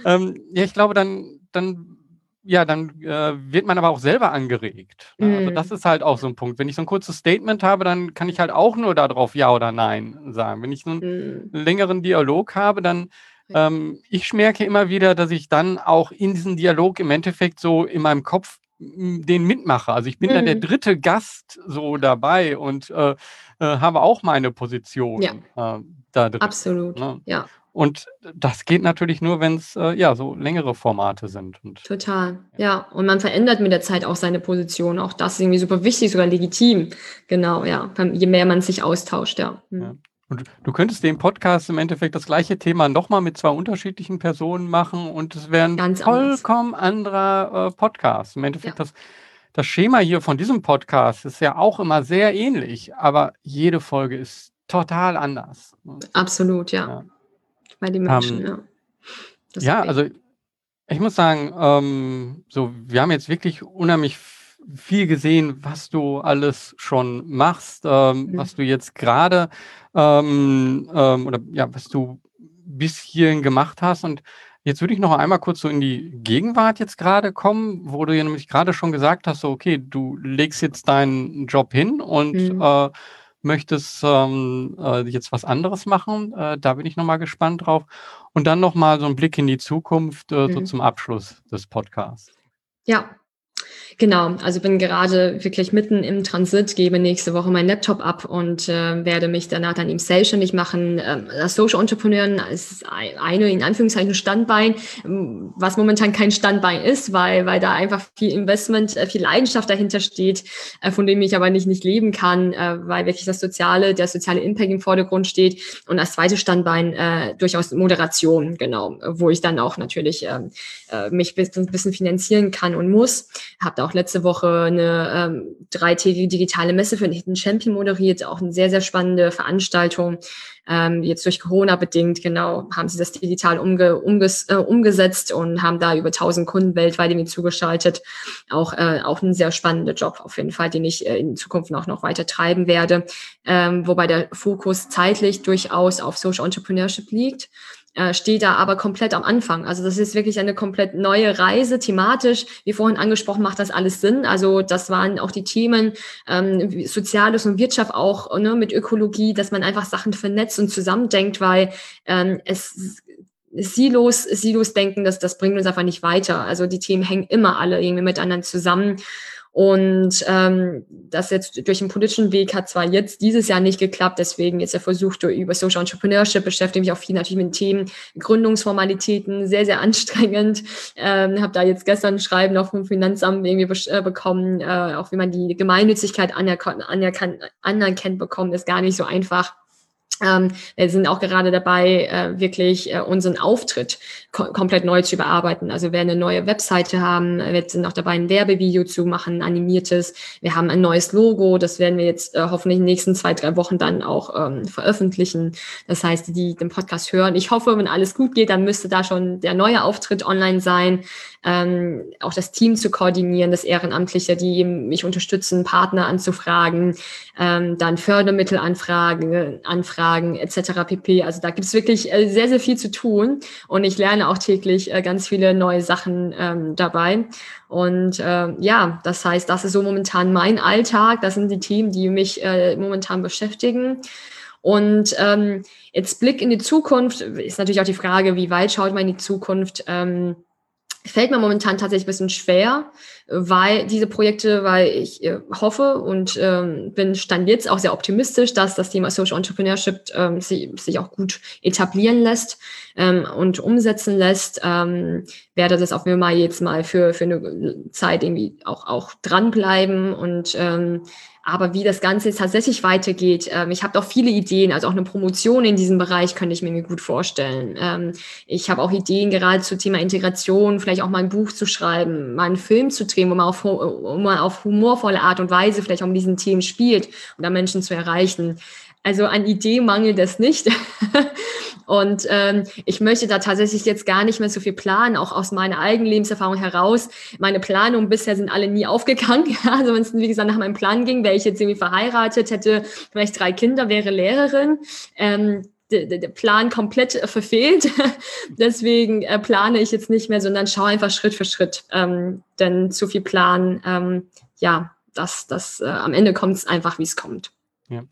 Ähm, ja, ich glaube, dann, dann, ja, dann äh, wird man aber auch selber angeregt. Ne? Also Mm. das ist halt auch so ein Punkt. Wenn ich so ein kurzes Statement habe, dann kann ich halt auch nur darauf Ja oder Nein sagen. Wenn ich so einen Hm. längeren Dialog habe, dann ähm, ich merke immer wieder, dass ich dann auch in diesem Dialog im Endeffekt so in meinem Kopf den mitmache. Also ich bin dann der Mhm. dritte Gast so dabei und äh, äh, habe auch meine Position Ja. äh, da drin. Absolut. Ne? Ja, Und das geht natürlich nur, wenn es äh, ja so längere Formate sind. Und total. Ja, und man verändert mit der Zeit auch seine Position. Auch das ist irgendwie super wichtig, sogar legitim. Genau, ja. Je mehr man sich austauscht, ja. Hm. Ja. Und du könntest den Podcast im Endeffekt das gleiche Thema nochmal mit zwei unterschiedlichen Personen machen und es wäre ein Ganz anders. vollkommen anderer äh, Podcast. Im Endeffekt Ja. das, das Schema hier von diesem Podcast ist ja auch immer sehr ähnlich, aber jede Folge ist total anders. Absolut, ja. Ja. Bei den Menschen, Ähm, ja. Das Ja, also ich muss sagen, ähm, so wir haben jetzt wirklich unheimlich viel gesehen, was du alles schon machst, ähm, Mhm. was du jetzt gerade ähm, ähm, oder ja, was du bis hierhin gemacht hast. Und jetzt würde ich noch einmal kurz so in die Gegenwart jetzt gerade kommen, wo du ja nämlich gerade schon gesagt hast, so, okay, du legst jetzt deinen Job hin und Mhm. äh, möchtest ähm, äh, jetzt was anderes machen. Äh, da bin ich nochmal gespannt drauf. Und dann nochmal so ein Blick in die Zukunft, äh, so Mhm. zum Abschluss des Podcasts. Ja, genau. Also bin gerade wirklich mitten im Transit, gebe nächste Woche meinen Laptop ab und äh, werde mich danach dann eben selbstständig machen. Ähm, das Social Entrepreneuren ist ein- eine in Anführungszeichen Standbein, ähm, was momentan kein Standbein ist, weil, weil da einfach viel Investment, äh, viel Leidenschaft dahinter steht, äh, von dem ich aber nicht, nicht leben kann, äh, weil wirklich das soziale, der soziale Impact im Vordergrund steht. Und als zweites Standbein äh, durchaus Moderation, genau, wo ich dann auch natürlich ähm, äh, mich ein bisschen finanzieren kann und muss. Habe auch letzte Woche eine ähm, dreitägige digitale Messe für den Hidden Champion moderiert, auch eine sehr, sehr spannende Veranstaltung. Ähm, jetzt durch Corona bedingt, genau, haben sie das digital umge umges äh, umgesetzt und haben da über 1000 Kunden weltweit irgendwie zugeschaltet. Auch, äh, auch ein sehr spannender Job auf jeden Fall, den ich äh, in Zukunft auch noch weiter treiben werde. Ähm, wobei der Fokus zeitlich durchaus auf Social Entrepreneurship liegt äh, steht da aber komplett am Anfang. Also das ist wirklich eine komplett neue Reise, thematisch. Wie vorhin angesprochen, macht das alles Sinn. Also das waren auch die Themen ähm, Soziales und Wirtschaft auch ne, mit Ökologie, dass man einfach Sachen vernetzt und zusammendenkt, weil ähm, es Silos, Silos denken, das, das bringt uns einfach nicht weiter. Also die Themen hängen immer alle irgendwie miteinander zusammen. Und ähm, das jetzt durch den politischen Weg hat zwar jetzt dieses Jahr nicht geklappt, deswegen jetzt der Versuch über Social Entrepreneurship beschäftige mich auch viel natürlich mit Themen Gründungsformalitäten, sehr, sehr anstrengend. Ähm, habe da jetzt gestern ein Schreiben noch vom Finanzamt irgendwie äh, bekommen, äh, auch wie man die Gemeinnützigkeit anerkannt, anerkannt, anerkennt bekommt, ist gar nicht so einfach. Ähm, wir sind auch gerade dabei, äh, wirklich äh, unseren Auftritt ko komplett neu zu überarbeiten. Also wir werden eine neue Webseite haben, wir sind auch dabei, ein Werbevideo zu machen, animiertes. Wir haben ein neues Logo, das werden wir jetzt äh, hoffentlich in den nächsten zwei, drei Wochen dann auch ähm, veröffentlichen. Das heißt, die den Podcast hören. Ich hoffe, wenn alles gut geht, dann müsste da schon der neue Auftritt online sein. Ähm, auch das Team zu koordinieren, das Ehrenamtliche, die mich unterstützen, Partner anzufragen, ähm, dann Fördermittel anfragen, anfragen etc. pp. Also da gibt es wirklich äh, sehr, sehr viel zu tun und ich lerne auch täglich äh, ganz viele neue Sachen ähm, dabei. Und äh, ja, das heißt, das ist so momentan mein Alltag. Das sind die Themen, die mich äh, momentan beschäftigen. Und ähm, jetzt Blick in die Zukunft ist natürlich auch die Frage, wie weit schaut man in die Zukunft? Ähm, fällt mir momentan tatsächlich ein bisschen schwer, weil diese Projekte, weil ich äh, hoffe und ähm, bin stand jetzt auch sehr optimistisch, dass das Thema Social Entrepreneurship ähm, sich, sich auch gut etablieren lässt ähm, und umsetzen lässt, ähm, werde das auf mir mal jetzt mal für, für eine Zeit irgendwie auch, auch dranbleiben und ähm, aber wie das Ganze tatsächlich weitergeht, ähm, ich habe doch viele Ideen, also auch eine Promotion in diesem Bereich könnte ich mir gut vorstellen. Ähm, ich habe auch Ideen gerade zu Thema Integration, vielleicht auch mal ein Buch zu schreiben, mal einen Film zu drehen, wo man auf, wo man auf humorvolle Art und Weise vielleicht auch mit diesen Themen spielt, um da Menschen zu erreichen. Also an Idee mangelt es nicht. Und ähm, ich möchte da tatsächlich jetzt gar nicht mehr so viel planen, auch aus meiner eigenen Lebenserfahrung heraus. Meine Planungen bisher sind alle nie aufgegangen. Also wenn es, wie gesagt, nach meinem Plan ging, wäre ich jetzt irgendwie verheiratet, hätte vielleicht drei Kinder, wäre Lehrerin. Ähm, der, Plan komplett verfehlt. Deswegen äh, plane ich jetzt nicht mehr, sondern schaue einfach Schritt für Schritt. Ähm, denn zu viel planen, ähm, ja, das, das äh, am Ende kommt es einfach, wie es kommt. Ja.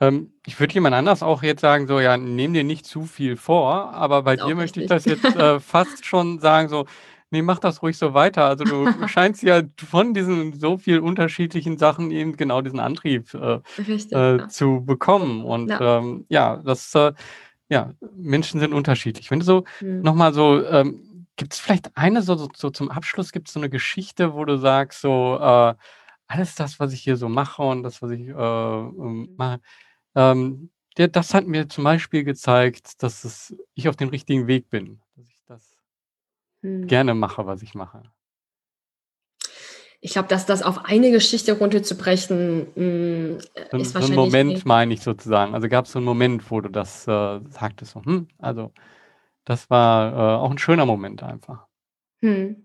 Ähm, ich würde jemand anders auch jetzt sagen, so, ja, nehm dir nicht zu viel vor, aber bei dir möchte ich das jetzt äh, fast schon sagen, so, nee, mach das ruhig so weiter. Also du scheinst ja von diesen so viel unterschiedlichen Sachen eben genau diesen Antrieb äh, Richtig. äh, Ja. zu bekommen. Und Ja. ähm, ja, das, äh, ja, Menschen sind unterschiedlich. Wenn du so Hm. nochmal so, ähm, gibt es vielleicht eine, so, so, so zum Abschluss, gibt es so eine Geschichte, wo du sagst, so, äh, alles das, was ich hier so mache und das, was ich äh, ähm, mache, ähm, der, das hat mir zum Beispiel gezeigt, dass es, ich auf dem richtigen Weg bin, dass ich das Hm. gerne mache, was ich mache. Ich glaube, dass das auf eine Geschichte runterzubrechen, hm, So, ist so einen wahrscheinlich Moment meine ich sozusagen. Also gab es so einen Moment, wo du das äh, sagtest, so, hm, also das war äh, auch ein schöner Moment einfach. Hm.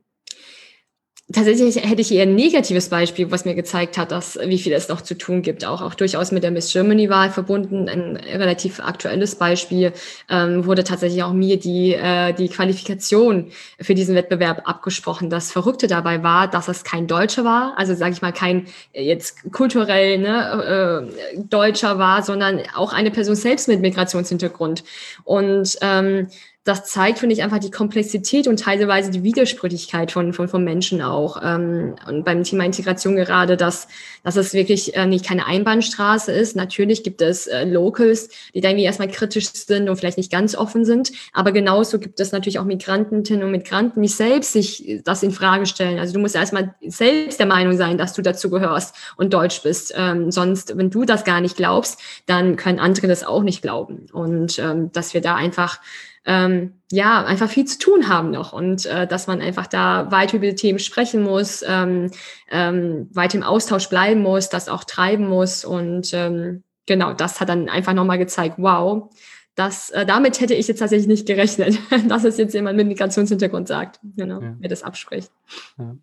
Tatsächlich hätte ich eher ein negatives Beispiel, was mir gezeigt hat, dass wie viel es noch zu tun gibt. Auch, auch durchaus mit der Miss Germany-Wahl verbunden. Ein relativ aktuelles Beispiel ähm, wurde tatsächlich auch mir die, äh, die Qualifikation für diesen Wettbewerb abgesprochen. Das Verrückte dabei war, dass es kein Deutscher war, also sage ich mal kein äh, jetzt kulturell ne, äh, Deutscher war, sondern auch eine Person selbst mit Migrationshintergrund. Und ähm, das zeigt, finde ich, einfach die Komplexität und teilweise die Widersprüchlichkeit von, von, von Menschen auch. Ähm, und beim Thema Integration gerade, dass, dass es wirklich äh, nicht keine Einbahnstraße ist. Natürlich gibt es äh, Locals, die da irgendwie erstmal kritisch sind und vielleicht nicht ganz offen sind. Aber genauso gibt es natürlich auch Migrantinnen und Migranten, die selbst sich das in Frage stellen. Also du musst erstmal selbst der Meinung sein, dass du dazu gehörst und Deutsch bist. Ähm, sonst, wenn du das gar nicht glaubst, dann können andere das auch nicht glauben. Und ähm, dass wir da einfach ähm, ja, einfach viel zu tun haben noch und äh, dass man einfach da weiter über die Themen sprechen muss, ähm, ähm, weiter im Austausch bleiben muss, das auch treiben muss und ähm, genau, das hat dann einfach nochmal gezeigt, wow, das, äh, damit hätte ich jetzt tatsächlich nicht gerechnet, dass es jetzt jemand mit Migrationshintergrund sagt, genau, ja. mir das abspricht. Ja.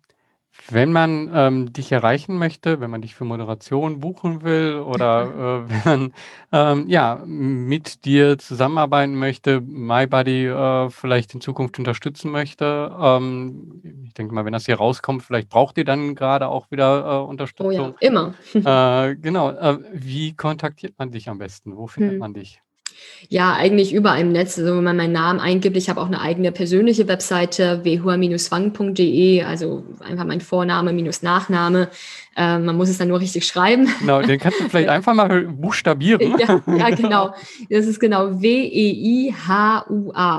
Wenn man ähm, dich erreichen möchte, wenn man dich für Moderation buchen will oder äh, wenn man ähm, ja, mit dir zusammenarbeiten möchte, MyBuddy äh, vielleicht in Zukunft unterstützen möchte, ähm, ich denke mal, wenn das hier rauskommt, vielleicht braucht ihr dann gerade auch wieder äh, Unterstützung. Oh ja, immer. Äh, genau. Äh, wie kontaktiert man dich am besten? Wo findet hm. man dich? Ja, eigentlich überall im Netz. Also wenn man meinen Namen eingibt, ich habe auch eine eigene persönliche Webseite, whua-wang.de, also einfach mein Vorname minus Nachname. Äh, man muss es dann nur richtig schreiben. Genau, den kannst du vielleicht einfach mal buchstabieren. ja, ja, genau. Das ist genau W-E-I-H-U-A.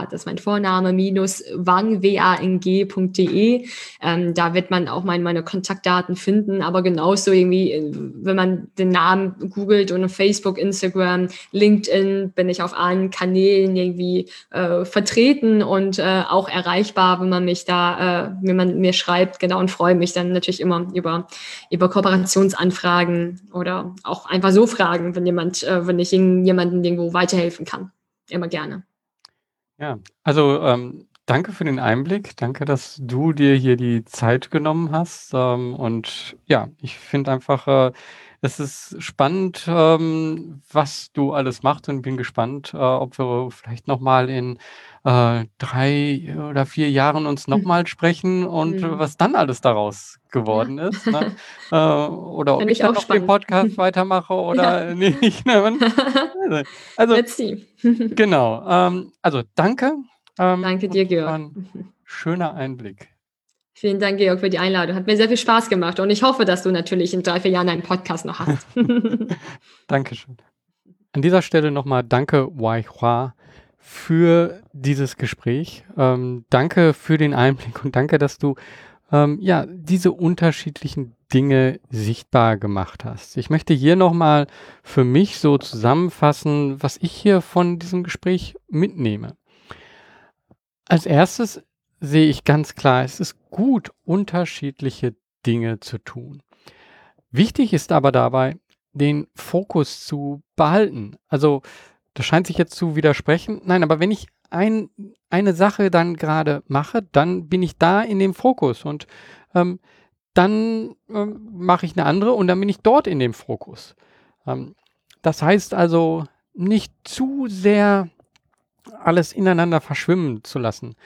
Das ist mein Vorname minus wang, W-A-N-G.de. Ähm, da wird man auch mein, meine Kontaktdaten finden, aber genauso irgendwie, äh, wenn man den Namen googelt und auf Facebook, Instagram, LinkedIn, bin ich auf allen Kanälen irgendwie äh, vertreten und äh, auch erreichbar, wenn man mich da, äh, wenn man mir schreibt, genau, und freue mich dann natürlich immer über, über Kooperationsanfragen oder auch einfach so Fragen, wenn jemand, äh, wenn ich jemandem irgendwo weiterhelfen kann. Immer gerne. Ja, also ähm, danke für den Einblick. Danke, dass du dir hier die Zeit genommen hast. Ähm, und ja, ich finde einfach, äh, es ist spannend, ähm, was du alles machst und bin gespannt, äh, ob wir vielleicht nochmal in äh, drei oder vier Jahren uns nochmal sprechen und mhm. was dann alles daraus geworden ja. ist. Ne? äh, oder ob ich, ich dann noch spannend. den Podcast weitermache oder ja. nicht. Ne? Also, Let's see. genau. Ähm, also danke. Ähm, danke dir, Georg. schöner Einblick. Vielen Dank, Georg, für die Einladung. Hat mir sehr viel Spaß gemacht und ich hoffe, dass du natürlich in drei, vier Jahren einen Podcast noch hast. Dankeschön. An dieser Stelle nochmal danke, Wai Hua, für dieses Gespräch. Ähm, danke für den Einblick und danke, dass du ähm, ja diese unterschiedlichen Dinge sichtbar gemacht hast. Ich möchte hier nochmal für mich so zusammenfassen, was ich hier von diesem Gespräch mitnehme. Als erstes sehe ich ganz klar, es ist gut, unterschiedliche Dinge zu tun. Wichtig ist aber dabei, den Fokus zu behalten. Also das scheint sich jetzt zu widersprechen. Nein, aber wenn ich ein, eine Sache dann gerade mache, dann bin ich da in dem Fokus und ähm, dann ähm, mache ich eine andere und dann bin ich dort in dem Fokus. Ähm, das heißt also, nicht zu sehr alles ineinander verschwimmen zu lassen.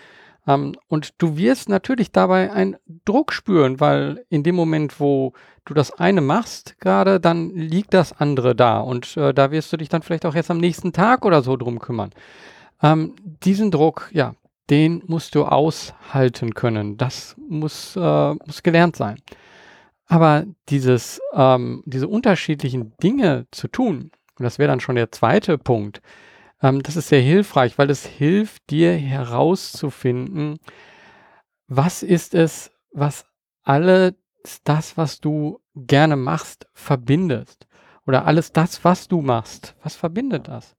Ähm, und du wirst natürlich dabei einen Druck spüren, weil in dem Moment, wo du das eine machst, gerade, dann liegt das andere da. Und äh, da wirst du dich dann vielleicht auch erst am nächsten Tag oder so drum kümmern. Ähm, diesen Druck, ja, den musst du aushalten können. Das muss, äh, muss gelernt sein. Aber dieses, ähm, diese unterschiedlichen Dinge zu tun, und das wäre dann schon der zweite Punkt, ähm, das ist sehr hilfreich, weil es hilft dir herauszufinden, was ist es, was alles das, was du gerne machst, verbindest. Oder alles das, was du machst, was verbindet das?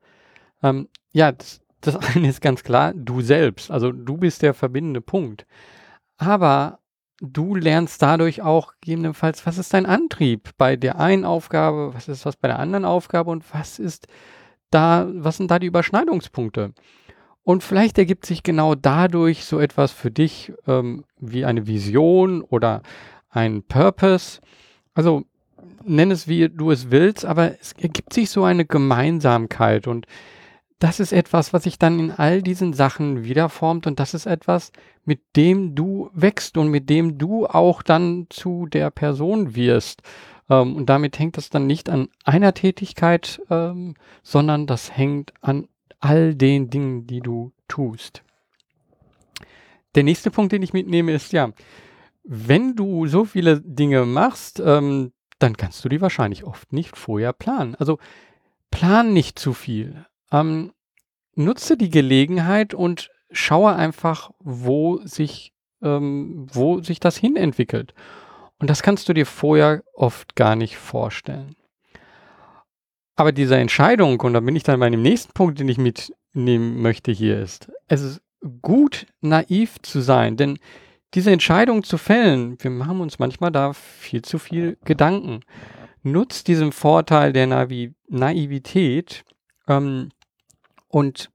Ähm, ja, das, das eine ist ganz klar, du selbst. Also du bist der verbindende Punkt. Aber du lernst dadurch auch gegebenenfalls, was ist dein Antrieb bei der einen Aufgabe, was ist was bei der anderen Aufgabe und was ist da, was sind da die Überschneidungspunkte? Und vielleicht ergibt sich genau dadurch so etwas für dich ähm, wie eine Vision oder ein Purpose. Also nenn es wie du es willst, aber es ergibt sich so eine Gemeinsamkeit und das ist etwas, was sich dann in all diesen Sachen wiederformt und das ist etwas, mit dem du wächst und mit dem du auch dann zu der Person wirst. Ähm, und damit hängt das dann nicht an einer Tätigkeit, ähm, sondern das hängt an all den Dingen, die du tust. Der nächste Punkt, den ich mitnehme, ist ja, wenn du so viele Dinge machst, ähm, dann kannst du die wahrscheinlich oft nicht vorher planen. Also plan nicht zu viel. Ähm, nutze die Gelegenheit und schaue einfach, wo sich, ähm, wo sich das hin entwickelt. Und das kannst du dir vorher oft gar nicht vorstellen. Aber diese Entscheidung, und da bin ich dann bei dem nächsten Punkt, den ich mitnehmen möchte hier, ist, es ist gut, naiv zu sein, denn diese Entscheidung zu fällen, wir machen uns manchmal da viel zu viel Gedanken. Nutzt diesen Vorteil der Navi Naivität ähm, und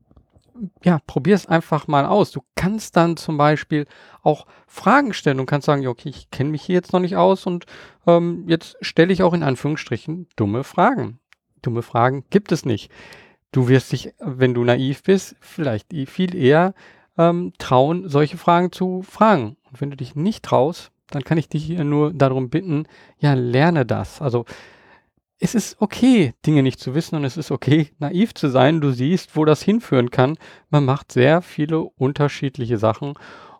ja, probier es einfach mal aus. Du kannst dann zum Beispiel auch Fragen stellen und kannst sagen, okay, ich kenne mich hier jetzt noch nicht aus und ähm, jetzt stelle ich auch in Anführungsstrichen dumme Fragen. Dumme Fragen gibt es nicht. Du wirst dich, wenn du naiv bist, vielleicht viel eher ähm, trauen, solche Fragen zu fragen. Und wenn du dich nicht traust, dann kann ich dich nur darum bitten, ja, lerne das. Also es ist okay, Dinge nicht zu wissen und es ist okay, naiv zu sein. Du siehst, wo das hinführen kann. Man macht sehr viele unterschiedliche Sachen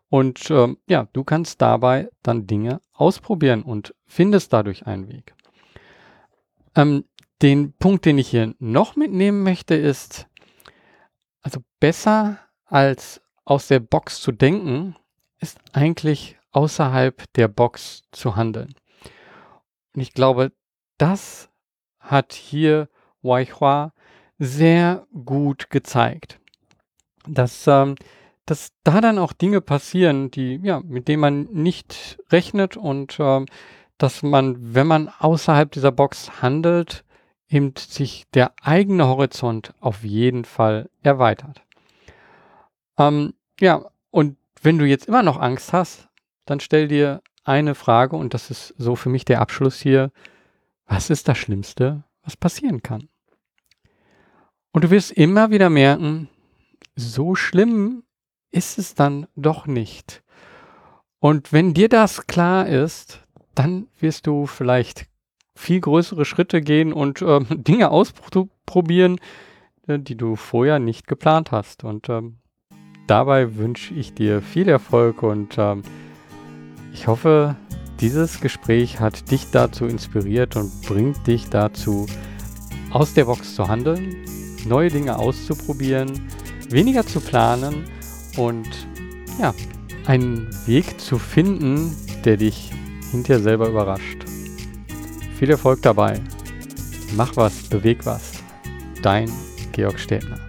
und ähm, ja, du kannst dabei dann Dinge ausprobieren und findest dadurch einen Weg. Ähm, den Punkt, den ich hier noch mitnehmen möchte, ist, also besser als aus der Box zu denken, ist eigentlich außerhalb der Box zu handeln. Und ich glaube, das hat hier Waihua sehr gut gezeigt. Dass, ähm, dass da dann auch Dinge passieren, die, ja, mit denen man nicht rechnet und ähm, dass man, wenn man außerhalb dieser Box handelt, eben sich der eigene Horizont auf jeden Fall erweitert. Ähm, ja, und wenn du jetzt immer noch Angst hast, dann stell dir eine Frage und das ist so für mich der Abschluss hier. Was ist das Schlimmste, was passieren kann? Und du wirst immer wieder merken, so schlimm ist es dann doch nicht. Und wenn dir das klar ist, dann wirst du vielleicht viel größere Schritte gehen und ähm, Dinge ausprobieren, äh, die du vorher nicht geplant hast. Und ähm, dabei wünsche ich dir viel Erfolg und ähm, ich hoffe, dieses Gespräch hat dich dazu inspiriert und bringt dich dazu, aus der Box zu handeln, neue Dinge auszuprobieren, weniger zu planen und ja, einen Weg zu finden, der dich hinterher selber überrascht. Viel Erfolg dabei. Mach was, beweg was. Dein Georg Städtner.